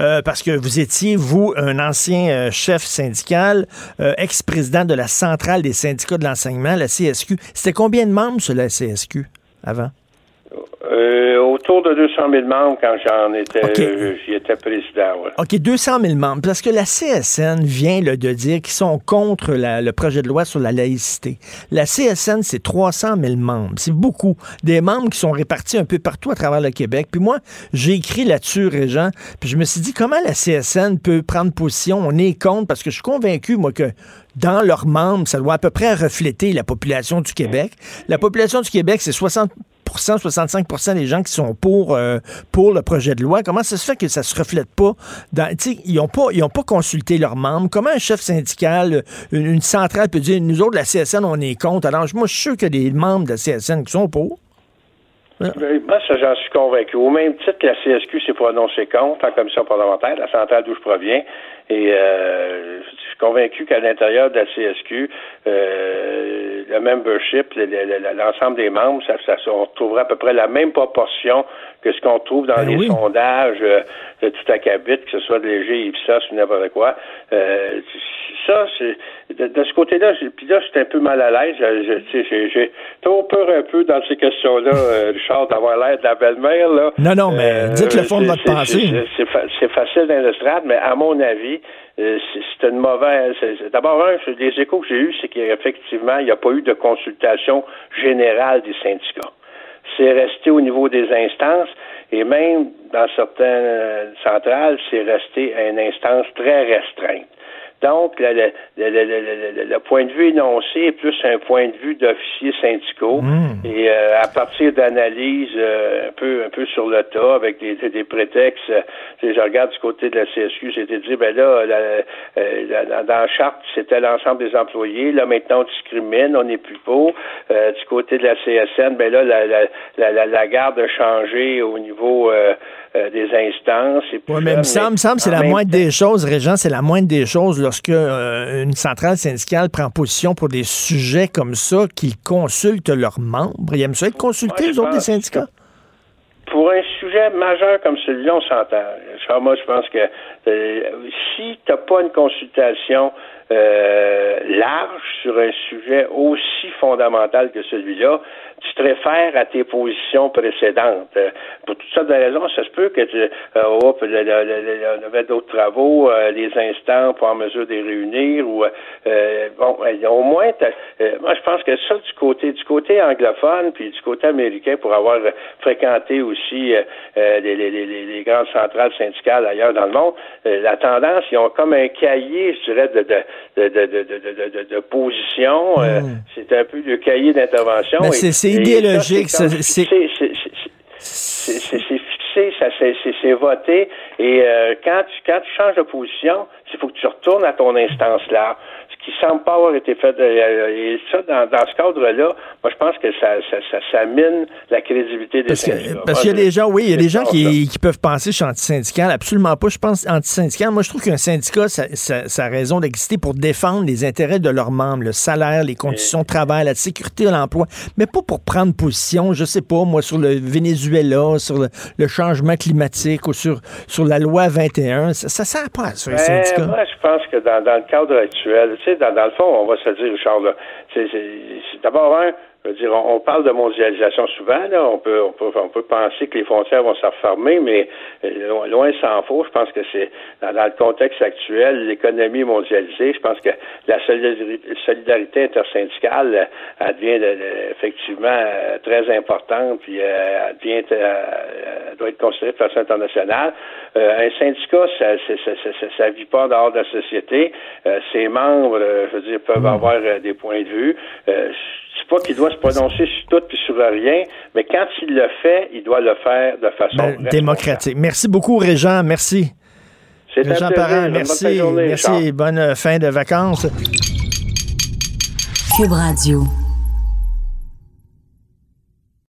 Euh, parce que vous étiez, vous, un ancien euh, chef syndical, ex-président de la centrale des syndicats de l'enseignement, la CSQ. C'était combien de membres sur la CSQ avant? Euh, autour de 200 000 membres quand j'en étais, OK. euh, j'y étais président. ouais. OK, 200 000 membres. Parce que la CSN vient là, de dire qu'ils sont contre la- le projet de loi sur la laïcité. La CSN, c'est 300 000 membres. C'est beaucoup. Des membres qui sont répartis un peu partout à travers le Québec. Puis moi, j'ai écrit là-dessus, Régent, puis je me suis dit, comment la CSN peut prendre position? On est contre, parce que je suis convaincu, moi, que dans leurs membres, ça doit à peu près refléter la population du Québec. La population du Québec, c'est 60 65% des gens qui sont pour, euh, pour le projet de loi. Comment ça se fait que ça se reflète pas dans, ils n'ont pas, pas consulté leurs membres? Comment un chef syndical, une, une centrale peut dire, nous autres, la CSN, on est contre? Alors, moi, je suis sûr a des membres de la CSN qui sont pour. Ben, Moi, ça, j'en suis convaincu. Au même titre que la CSQ s'est prononcée contre en commission parlementaire, la centrale d'où je proviens, et euh, suis convaincu qu'à l'intérieur de la CSQ, euh, le membership, le- le- le- l'ensemble des membres, ça, ça, on retrouverait à peu près la même proportion que ce qu'on trouve dans Ben les oui. sondages euh, de tout à cabit, que ce soit de léger, Ipsos ou n'importe quoi. Euh, ça, c'est de, de ce côté-là, puis là, j'étais un peu mal à l'aise. Je- je- J'ai trop peur un peu dans ces questions-là, euh, Richard, d'avoir l'air de la belle-mère. là. Non, non, mais dites le fond de votre c'est- pensée. c'est facile dans l'estrade, mais à mon avis, euh, c'est une mauvaise. D'abord, un, les échos que j'ai eus, c'est qu'effectivement, il n'y a pas eu de consultation générale des syndicats. C'est resté au niveau des instances et même dans certaines euh, centrales, c'est resté à une instance très restreinte. Donc, le, le- le- le- le- le- le point de vue énoncé est plus un point de vue d'officiers syndicaux. Et euh, à partir d'analyses euh, un peu un peu sur le tas, avec des, des, prétextes, euh, je regarde du côté de la CSQ, c'était dit, ben là, la- euh, la- dans, dans la charte, c'était l'ensemble des employés. Là, maintenant, on discrimine, on n'est plus pour. Euh, du côté de la CSN, ben là, la, la, la, la, la garde a changé au niveau euh, des instances. Et puis Oui, là, mais il me semble, semble que c'est la moindre temps- des choses, Régent, c'est la moindre des choses lorsque euh, une centrale syndicale prend position pour des sujets comme ça, qu'ils consultent leurs membres. Ils aiment ça être consultés, Ouais, les autres, des syndicats? Pour un sujet majeur comme celui-là, on s'entend. Moi, je pense que euh, si tu n'as pas une consultation euh, large sur un sujet aussi fondamental que celui-là, tu te réfères à tes positions précédentes. Euh, pour toutes sortes de raisons, ça se peut que tu euh, on avait d'autres travaux, euh, les instants pour en mesure de les réunir ou bon, euh, au moins moi je pense que ça du côté du côté anglophone puis du côté américain pour avoir fréquenté aussi les, les, grandes centrales syndicales ailleurs dans le monde, la tendance, ils ont comme un cahier, je dirais, de de de de de, de, de, de- de position. euh, c'est un peu le cahier d'intervention. Et- c'est- idéologique, c'est fixé, c'est- voté. Et euh, quand tu quand tu changes de position, il faut que tu retournes à ton instance là. Ce qui semble pas avoir été fait. euh, et ça, dans, dans ce cadre-là, moi je pense que ça, ça, ça, ça mine la crédibilité des Parce que- syndicats. parce qu'il y a des gens, oui, il y a des gens qui, qui peuvent penser que je suis antisyndical. Absolument pas. Je pense antisyndical. Moi, je trouve qu'un syndicat, ça, a raison d'exister pour défendre les intérêts de leurs membres, le salaire, les conditions de travail, la sécurité de l'emploi, mais pas pour prendre position, je sais pas, moi, sur le Venezuela, sur le, le changement climatique ou sur, sur la loi 21. Ça, ça sert pas à ça, les Ben, syndicats. moi, je pense que dans, dans le cadre actuel, tu sais, dans, dans le fond, on va se dire, là, c'est, d'abord un, je veux dire, on, on parle de mondialisation souvent, là, on peut, on peut, on peut penser que les frontières vont se refermer, mais euh, loin, loin s'en faut. Je pense que c'est dans, dans le contexte actuel, l'économie mondialisée. Je pense que la solidarité, solidarité intersyndicale, euh, elle devient de- de- effectivement euh, très importante, puis euh, elle devient, euh, elle doit être considérée de façon internationale. Euh, un syndicat, ça, ça, ça, ça, vit pas dehors de la société. Euh, ses membres, euh, je veux dire, peuvent avoir euh, des points de vue. C'est pas qu'il doit se prononcer sur tout puis sur rien, mais quand il le fait, il doit le faire de façon Ben, démocratique. Merci beaucoup, Régent. Merci. C'est Régent. Parent, Bonne merci. journée, merci. Bonne euh, fin de vacances. Cube Radio.